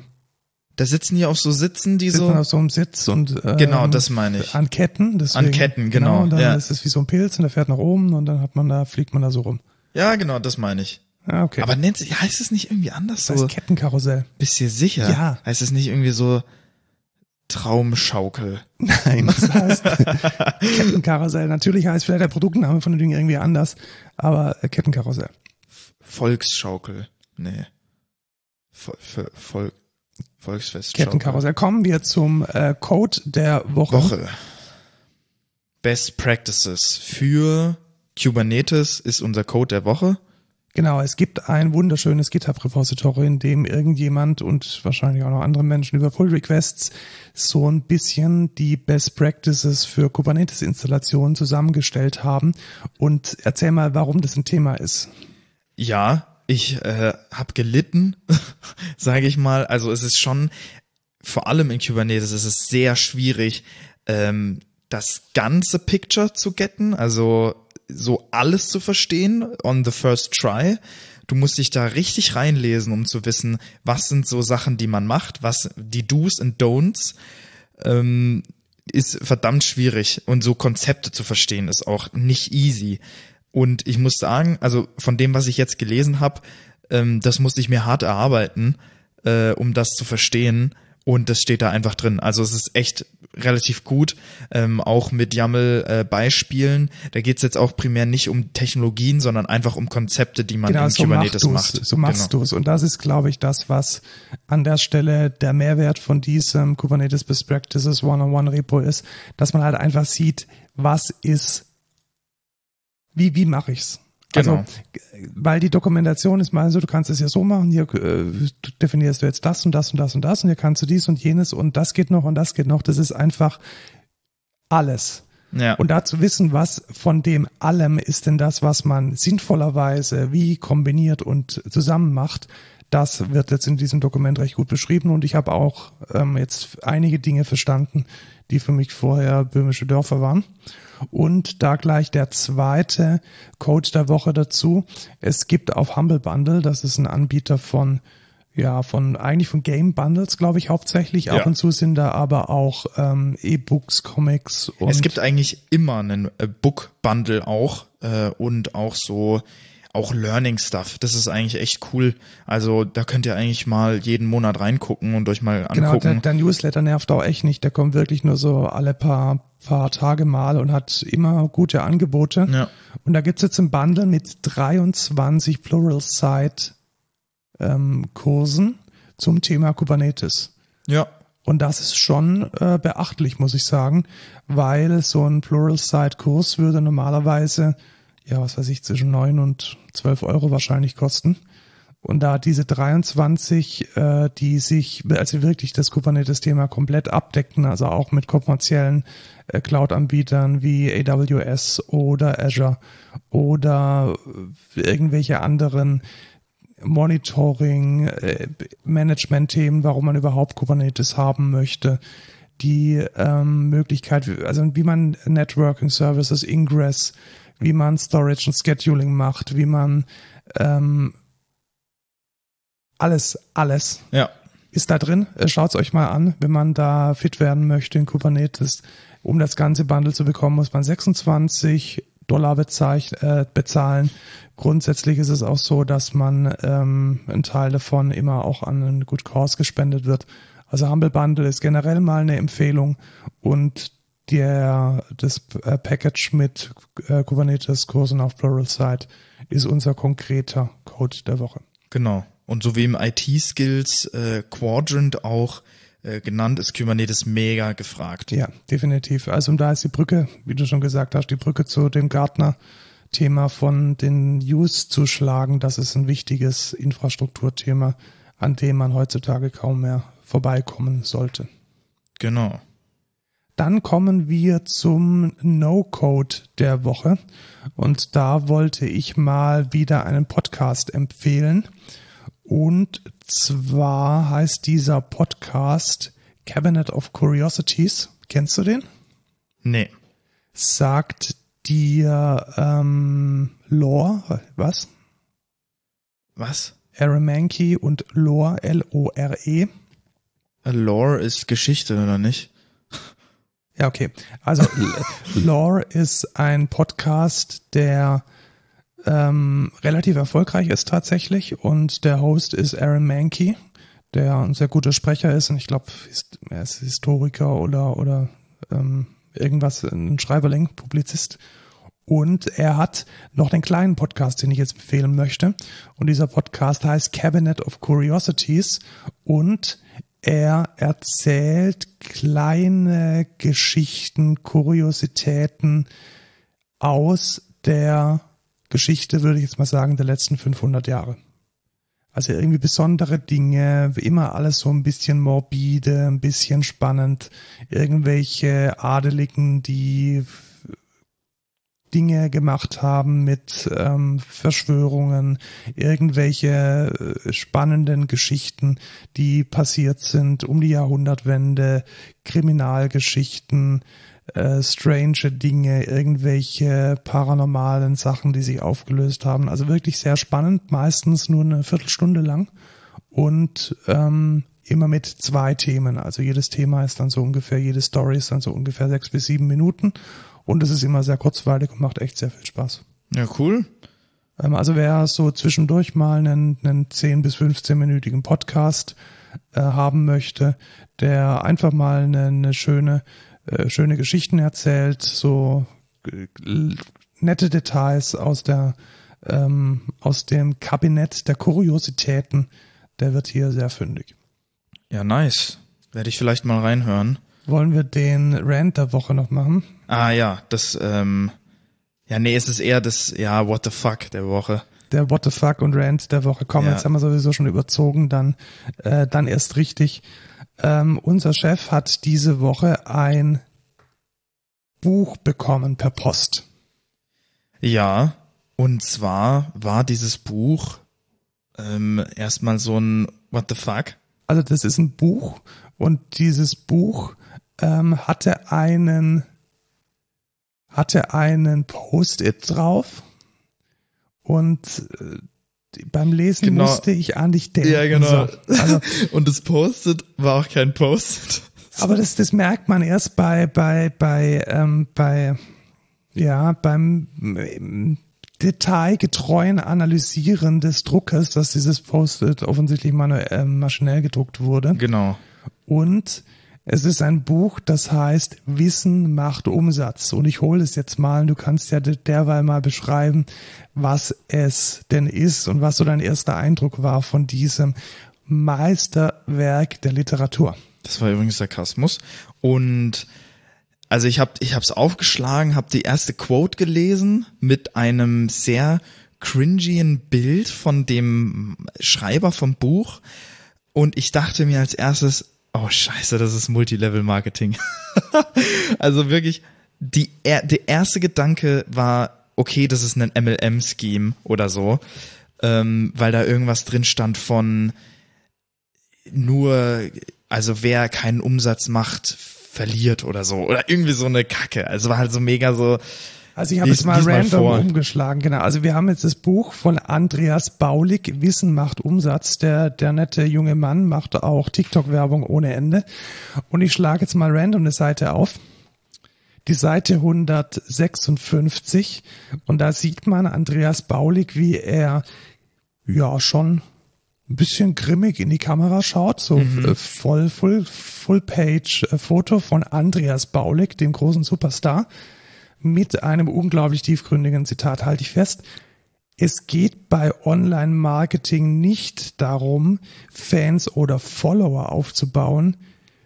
Da sitzen die auf so Sitzen, die Sitzt so. auf so einem Sitz und ähm, Genau, das meine ich. an Ketten. Deswegen, An Ketten, genau, Und dann ja. ist es wie so ein Pilz und der fährt nach oben und dann hat man da, fliegt man da so rum. Ja, genau, das meine ich. Ah, okay. Aber nennt sich, heißt es nicht irgendwie anders das so? heißt Kettenkarussell. Bist du sicher? Ja. Heißt es nicht irgendwie so Traumschaukel? Nein, das heißt Kettenkarussell. Natürlich heißt vielleicht der Produktname von dem Ding irgendwie anders, aber äh, Kettenkarussell. Volksschaukel? Nee. Vol Vol Vol Volksfest. Kettenkarussell. Kommen wir zum äh, Code der Woche. Woche. Best Practices für Kubernetes ist unser Code der Woche. Genau, es gibt ein wunderschönes GitHub-Repository, in dem irgendjemand und wahrscheinlich auch noch andere Menschen über Pull Requests so ein bisschen die Best Practices für Kubernetes-Installationen zusammengestellt haben. Und erzähl mal, warum das ein Thema ist. Ja, ich äh, habe gelitten, sage ich mal. Also es ist schon, vor allem in Kubernetes, es ist sehr schwierig, ähm, das ganze Picture zu getten, also so alles zu verstehen on the first try. Du musst dich da richtig reinlesen, um zu wissen, was sind so Sachen, die man macht, was die Do's und Don'ts ähm, ist verdammt schwierig und so Konzepte zu verstehen ist auch nicht easy. Und ich muss sagen, also von dem, was ich jetzt gelesen habe, ähm, das musste ich mir hart erarbeiten, äh, um das zu verstehen. Und das steht da einfach drin. Also es ist echt relativ gut, ähm, auch mit YAML-Beispielen. Äh, da geht's jetzt auch primär nicht um Technologien, sondern einfach um Konzepte, die man genau, in so Kubernetes macht. So machst genau. du's. Und das ist, glaube ich, das, was an der Stelle der Mehrwert von diesem Kubernetes Best Practices One-on-One-Repo ist, dass man halt einfach sieht, was ist, wie, wie mache ich's? Genau. Also, weil die Dokumentation ist mal so, du kannst es ja so machen, hier äh, definierst du jetzt das und das und das und das und hier kannst du dies und jenes und das geht noch und das geht noch. Das ist einfach alles. Ja. Und da zu wissen, was von dem allem ist denn das, was man sinnvollerweise wie kombiniert und zusammen macht, das wird jetzt in diesem Dokument recht gut beschrieben und ich habe auch ähm, jetzt einige Dinge verstanden, die für mich vorher böhmische Dörfer waren. Und da gleich der zweite Code der Woche dazu. Es gibt auf Humble Bundle, das ist ein Anbieter von ja, von eigentlich von Game Bundles, glaube ich, hauptsächlich. Ja. Ab und zu sind da aber auch ähm, E-Books, Comics und es gibt eigentlich immer einen äh, Book-Bundle auch äh, und auch so auch Learning Stuff. Das ist eigentlich echt cool. Also da könnt ihr eigentlich mal jeden Monat reingucken und euch mal Genau, der, angucken. der Newsletter nervt auch echt nicht. Der kommt wirklich nur so alle paar, paar Tage mal und hat immer gute Angebote. ja. Und da gibt's jetzt ein Bundle mit 23 Plural-Site ähm, Kursen zum Thema Kubernetes. ja, Und das ist schon äh, beachtlich, muss ich sagen, weil so ein Plural-Site-Kurs würde normalerweise, ja, was weiß ich, zwischen 9 und 12 Euro wahrscheinlich kosten. Und da diese 23, äh, die sich, also wirklich das Kubernetes-Thema komplett abdecken, also auch mit kommerziellen äh, Cloud-Anbietern wie AWS oder Azure oder äh, irgendwelche anderen Monitoring, äh, Management-Themen, warum man überhaupt Kubernetes haben möchte, die ähm, Möglichkeit, also wie man Networking Services, Ingress, wie man Storage und Scheduling macht, wie man ähm, alles, alles ja, ist da drin. Äh, Schaut's euch mal an, wenn man da fit werden möchte in Kubernetes. Um das ganze Bundle zu bekommen, muss man 26 Dollar äh, bezahlen. Grundsätzlich ist es auch so, dass man ähm, ein Teil davon immer auch an einen Good Cause gespendet wird. Also Humble Bundle ist generell mal eine Empfehlung und der das äh, Package mit äh, Kubernetes Kursen auf Pluralsight ist unser konkreter Code der Woche. genau. Und so wie im IT-Skills äh, Quadrant auch äh, genannt, ist Kubernetes mega gefragt. Ja, definitiv. Also und da ist die Brücke, wie du schon gesagt hast, die Brücke zu dem Gartner-Thema von den Use zu schlagen. Das ist ein wichtiges Infrastrukturthema, an dem man heutzutage kaum mehr vorbeikommen sollte. Genau. Dann kommen wir zum No-Code der Woche. Und da wollte ich mal wieder einen Podcast empfehlen. Und zwar heißt dieser Podcast Cabinet of Curiosities. Kennst du den? Nee. Sagt dir ähm, Lore, was? Was? Aramanki und Lore, L-O-R-E. Lore ist Geschichte, oder nicht? Ja, okay. Also Lore ist ein Podcast, der ähm, relativ erfolgreich ist tatsächlich und der Host ist Aaron Mankey, der ein sehr guter Sprecher ist und ich glaube, er ist Historiker oder oder ähm, irgendwas, ein Schreiberling, Publizist. Und er hat noch den kleinen Podcast, den ich jetzt empfehlen möchte. Und dieser Podcast heißt Cabinet of Curiosities und er erzählt kleine Geschichten, Kuriositäten aus der Geschichte, würde ich jetzt mal sagen, der letzten 500 Jahre. Also irgendwie besondere Dinge, immer alles so ein bisschen morbide, ein bisschen spannend. Irgendwelche Adeligen, die Dinge gemacht haben mit ähm, Verschwörungen, irgendwelche äh, spannenden Geschichten, die passiert sind um die Jahrhundertwende, Kriminalgeschichten, äh, strange Dinge, irgendwelche paranormalen Sachen, die sich aufgelöst haben. Also wirklich sehr spannend, meistens nur eine Viertelstunde lang und ähm, immer mit zwei Themen. Also jedes Thema ist dann so ungefähr, jede Story ist dann so ungefähr sechs bis sieben Minuten und es ist immer sehr kurzweilig und macht echt sehr viel Spaß. Ja, cool. Ähm, also wer so zwischendurch mal einen, einen 10 bis 15-minütigen Podcast äh, haben möchte, der einfach mal eine, eine schöne, äh, schöne Geschichten erzählt, so äh, nette Details aus der ähm, aus dem Kabinett der Kuriositäten, der wird hier sehr fündig. Ja, nice. Werde ich vielleicht mal reinhören. Wollen wir den Rant der Woche noch machen? Ah ja, das, ähm, ja, nee, es ist eher das, ja, what the fuck der Woche. Der What the fuck und Rant der Woche. Komm, Ja. jetzt haben wir sowieso schon überzogen, dann, äh, dann erst richtig. Ähm, unser Chef hat diese Woche ein Buch bekommen per Post. Ja, und zwar war dieses Buch ähm, erstmal so ein what the fuck. Also das ist ein Buch und dieses Buch ähm, hatte einen hatte einen Post-it drauf und äh, beim Lesen Genau. musste ich an dich denken. Ja, genau. So. Also, Und das Post-it war auch kein Post-it. aber das, das merkt man erst bei bei bei ähm, bei ja beim ähm, detailgetreuen Analysieren des Druckers, dass dieses Post-it offensichtlich manuell, ähm, maschinell gedruckt wurde. Genau. Und es ist ein Buch, das heißt Wissen macht Umsatz. Und ich hole es jetzt mal. Du kannst ja de- derweil mal beschreiben, was es denn ist und was so dein erster Eindruck war von diesem Meisterwerk der Literatur. Das war übrigens Sarkasmus. Und also ich habe ich hab's aufgeschlagen, habe die erste Quote gelesen mit einem sehr cringien Bild von dem Schreiber vom Buch. Und ich dachte mir als erstes, oh scheiße, das ist Multilevel-Marketing. also wirklich, die, er- der erste Gedanke war, okay, das ist ein MLM-Scheme oder so. Ähm, weil da irgendwas drin stand von, nur, also wer keinen Umsatz macht, verliert oder so. Oder irgendwie so eine Kacke. Also war halt so mega so. Also ich habe jetzt mal mal random vor. umgeschlagen, genau. Also wir haben jetzt das Buch von Andreas Baulig, Wissen macht Umsatz. Der, der nette junge Mann macht auch TikTok-Werbung ohne Ende. Und ich schlage jetzt mal random eine Seite auf. Die Seite 156. Und da sieht man Andreas Baulig, wie er ja schon ein bisschen grimmig in die Kamera schaut, so äh, voll, full, full page äh, Foto von Andreas Baulig, dem großen Superstar mit einem unglaublich tiefgründigen Zitat halte ich fest. Es geht bei Online-Marketing nicht darum, Fans oder Follower aufzubauen,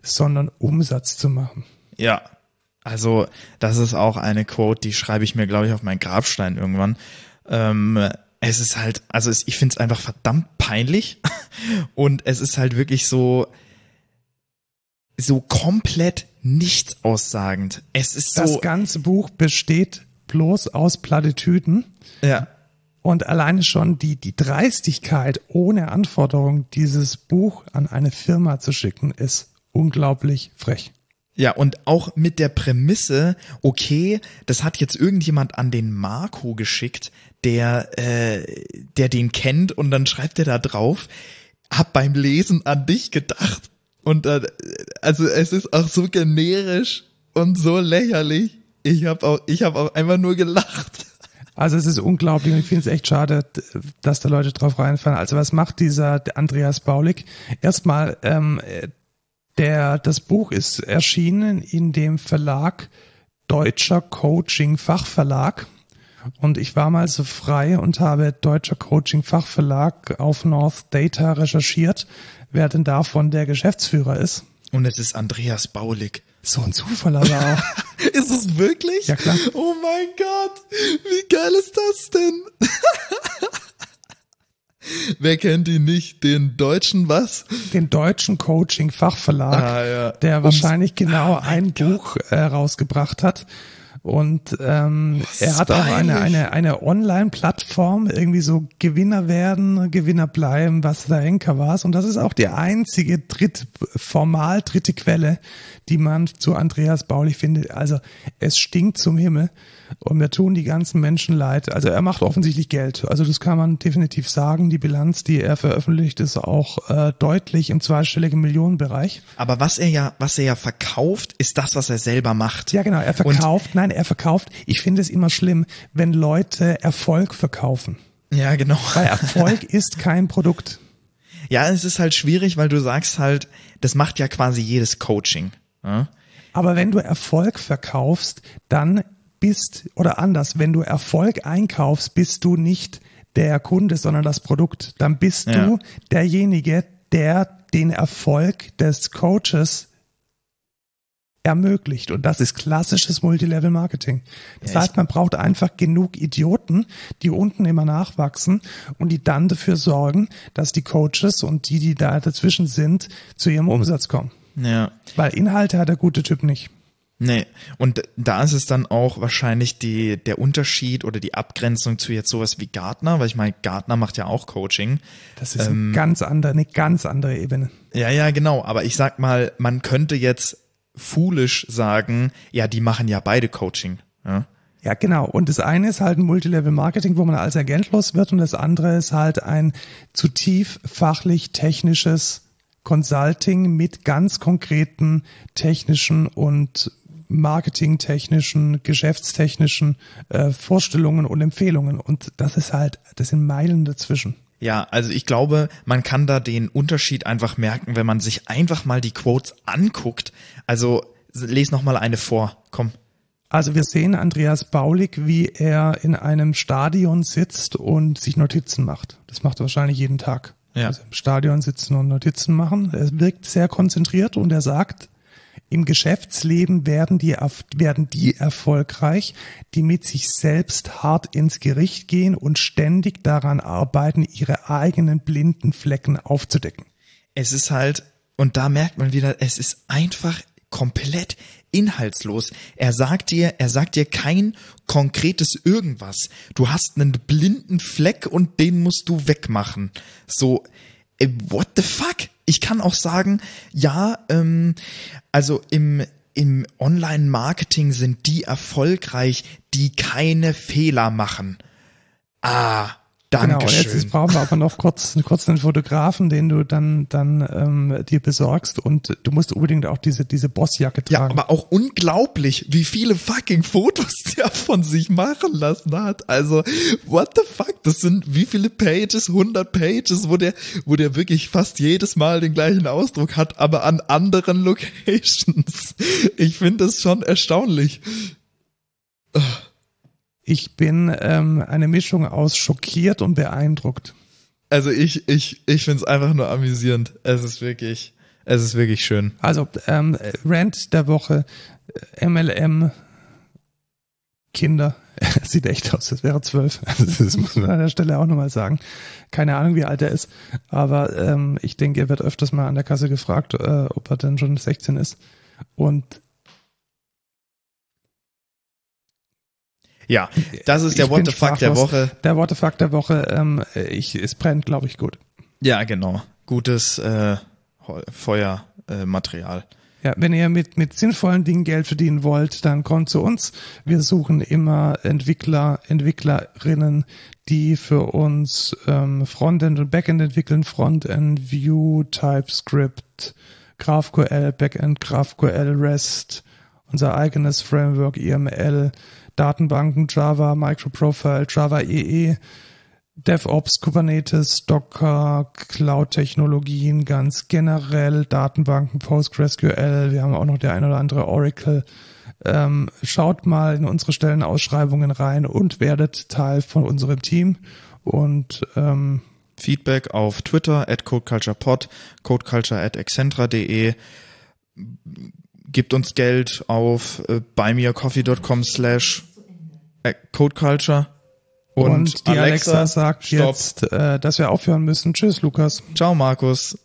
sondern Umsatz zu machen. Ja. Also, das ist auch eine Quote, die schreibe ich mir, glaube ich, auf meinen Grabstein irgendwann. Ähm, es ist halt, also es, ich finde es einfach verdammt peinlich. Und es ist halt wirklich so, so komplett nichts aussagend. Es ist Das so. ganze Buch besteht bloß aus Plattitüden Ja. und alleine schon die, die Dreistigkeit, ohne Anforderung dieses Buch an eine Firma zu schicken, ist unglaublich frech. Ja, und auch mit der Prämisse, okay, das hat jetzt irgendjemand an den Marco geschickt, der, äh, der den kennt und dann schreibt er da drauf, hab beim Lesen an dich gedacht. Und dann, also es ist auch so generisch und so lächerlich. Ich habe auch, ich habe auch einfach nur gelacht. Also es ist unglaublich und ich finde es echt schade, dass da Leute drauf reinfallen. Also was macht dieser Andreas Baulig? Erstmal, ähm, äh, der, das Buch ist erschienen in dem Verlag Deutscher Coaching Fachverlag. Und ich war mal so frei und habe Deutscher Coaching Fachverlag auf North Data recherchiert, wer denn davon der Geschäftsführer ist. Und es ist Andreas Baulig. So ein Zufall aber auch. Ist es wirklich? Ja, klar. Oh mein Gott, wie geil ist das denn? Wer kennt ihn nicht? Den deutschen was? den deutschen Coaching Fachverlag, Ah, ja. der Ums- wahrscheinlich genau ein Buch äh, rausgebracht hat. Und ähm, er hat auch eine, eine, eine Online-Plattform, irgendwie so Gewinner werden, Gewinner bleiben, was der Henker war. Und das ist auch die einzige dritt, formal dritte Quelle, die man zu Andreas Baulich findet. Also es stinkt zum Himmel und mir tun die ganzen Menschen leid. Also er macht offensichtlich Geld. Also das kann man definitiv sagen. Die Bilanz, die er veröffentlicht, ist auch äh, deutlich im zweistelligen Millionenbereich. Aber was er ja, was er ja verkauft, ist das, was er selber macht. Ja, genau. Er verkauft, nein, er verkauft. Ich finde es immer schlimm, wenn Leute Erfolg verkaufen. Ja, genau. Weil Erfolg ist kein Produkt. Ja, es ist halt schwierig, weil du sagst halt, das macht ja quasi jedes Coaching. Ja? Aber wenn du Erfolg verkaufst, dann bist, oder anders, wenn du Erfolg einkaufst, bist du nicht der Kunde, sondern das Produkt. Dann bist Ja. du derjenige, der den Erfolg des Coaches ermöglicht. Und das ist klassisches Multilevel-Marketing. Das Ja, heißt, man braucht einfach genug Idioten, die unten immer nachwachsen und die dann dafür sorgen, dass die Coaches und die, die da dazwischen sind, zu ihrem Umsatz kommen. Ja. Weil Inhalte hat der gute Typ nicht. Nee, und da ist es dann auch wahrscheinlich die, der Unterschied oder die Abgrenzung zu jetzt sowas wie Gartner, weil ich meine, Gartner macht ja auch Coaching. Das ist eine ganz andere, eine ganz andere Ebene. Ja, ja, genau. Aber ich sag mal, man könnte jetzt foolish sagen, ja, die machen ja beide Coaching. Ja, Ja, genau. Und das eine ist halt ein Multilevel-Marketing, wo man als agentlos wird und das andere ist halt ein zu tief fachlich technisches Consulting mit ganz konkreten technischen und marketingtechnischen, geschäftstechnischen äh, Vorstellungen und Empfehlungen. Und das ist halt, das sind Meilen dazwischen. Ja, also ich glaube, man kann da den Unterschied einfach merken, wenn man sich einfach mal die Quotes anguckt. Also les noch mal eine vor. Komm. Also wir sehen Andreas Baulig, wie er in einem Stadion sitzt und sich Notizen macht. Das macht er wahrscheinlich jeden Tag. Ja. Also im Stadion sitzen und Notizen machen. Er wirkt sehr konzentriert und er sagt, im Geschäftsleben werden die, werden die erfolgreich, die mit sich selbst hart ins Gericht gehen und ständig daran arbeiten, ihre eigenen blinden Flecken aufzudecken. Es ist halt, und da merkt man wieder, es ist einfach komplett inhaltslos. Er sagt dir, er sagt dir kein konkretes irgendwas. Du hast einen blinden Fleck und den musst du wegmachen. So, äh, what the fuck? Ich kann auch sagen, ja, ähm, also im, im Online-Marketing sind die erfolgreich, die keine Fehler machen. Ah, Genau, danke und jetzt, brauchen wir aber noch kurz, kurz einen Fotografen, den du dann, dann ähm, dir besorgst und du musst unbedingt auch diese, diese Bossjacke Ja, tragen. aber auch unglaublich, wie viele fucking Fotos der von sich machen lassen hat. Also, what the fuck? Das sind wie viele Pages? 100 Pages, wo der, wo der wirklich fast jedes Mal den gleichen Ausdruck hat, aber an anderen Locations. Ich finde das schon erstaunlich. Ich bin ähm, eine Mischung aus schockiert und beeindruckt. Also ich, ich, ich finde es einfach nur amüsierend. Es ist wirklich, es ist wirklich schön. Also ähm, Rant der Woche, äh, MLM, Kinder. Es sieht echt aus, als wäre zwölf. Also Das muss man an der Stelle auch nochmal sagen. Keine Ahnung, wie alt er ist. Aber ähm, ich denke, er wird öfters mal an der Kasse gefragt, äh, ob er denn schon 16 ist. Und Ja, das ist der Ich What the fuck der. Woche. der What the Fuck der Woche, ähm, ich, es brennt, glaube ich, gut. Ja, genau. Gutes äh, Feuermaterial. Äh. Ja, wenn ihr mit, mit sinnvollen Dingen Geld verdienen wollt, dann kommt zu uns. Wir suchen immer Entwickler, Entwicklerinnen, die für uns ähm, Frontend und Backend entwickeln. Frontend, Vue, TypeScript, GraphQL, Backend, GraphQL, REST, unser eigenes Framework, IML, Datenbanken, Java, Microprofile, Java EE, DevOps, Kubernetes, Docker, Cloud-Technologien ganz generell, Datenbanken, PostgreSQL, wir haben auch noch der ein oder andere Oracle. Ähm, schaut mal in unsere Stellenausschreibungen rein und werdet Teil von unserem Team. Und ähm, Feedback auf Twitter at codeculturepod, codeculture at excentra.de. Gibt uns Geld auf äh, buymeacoffee.com slash äh, codeculture. Und, und, die Alexa, sagt stopp. jetzt, äh, dass wir aufhören müssen. Tschüss, Lukas. Ciao, Markus.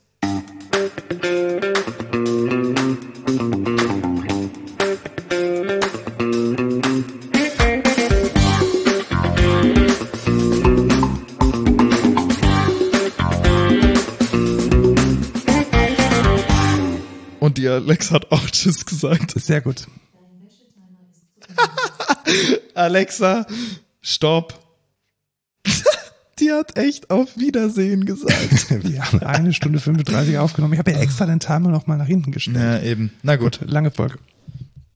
Alexa hat auch Tschüss gesagt. Sehr gut. Alexa, stopp. Die hat echt auf Wiedersehen gesagt. Wir haben eine Stunde 35 aufgenommen. Ich habe ja extra den Timer noch mal nach hinten gestellt. Ja, eben. Na gut. Lange Folge.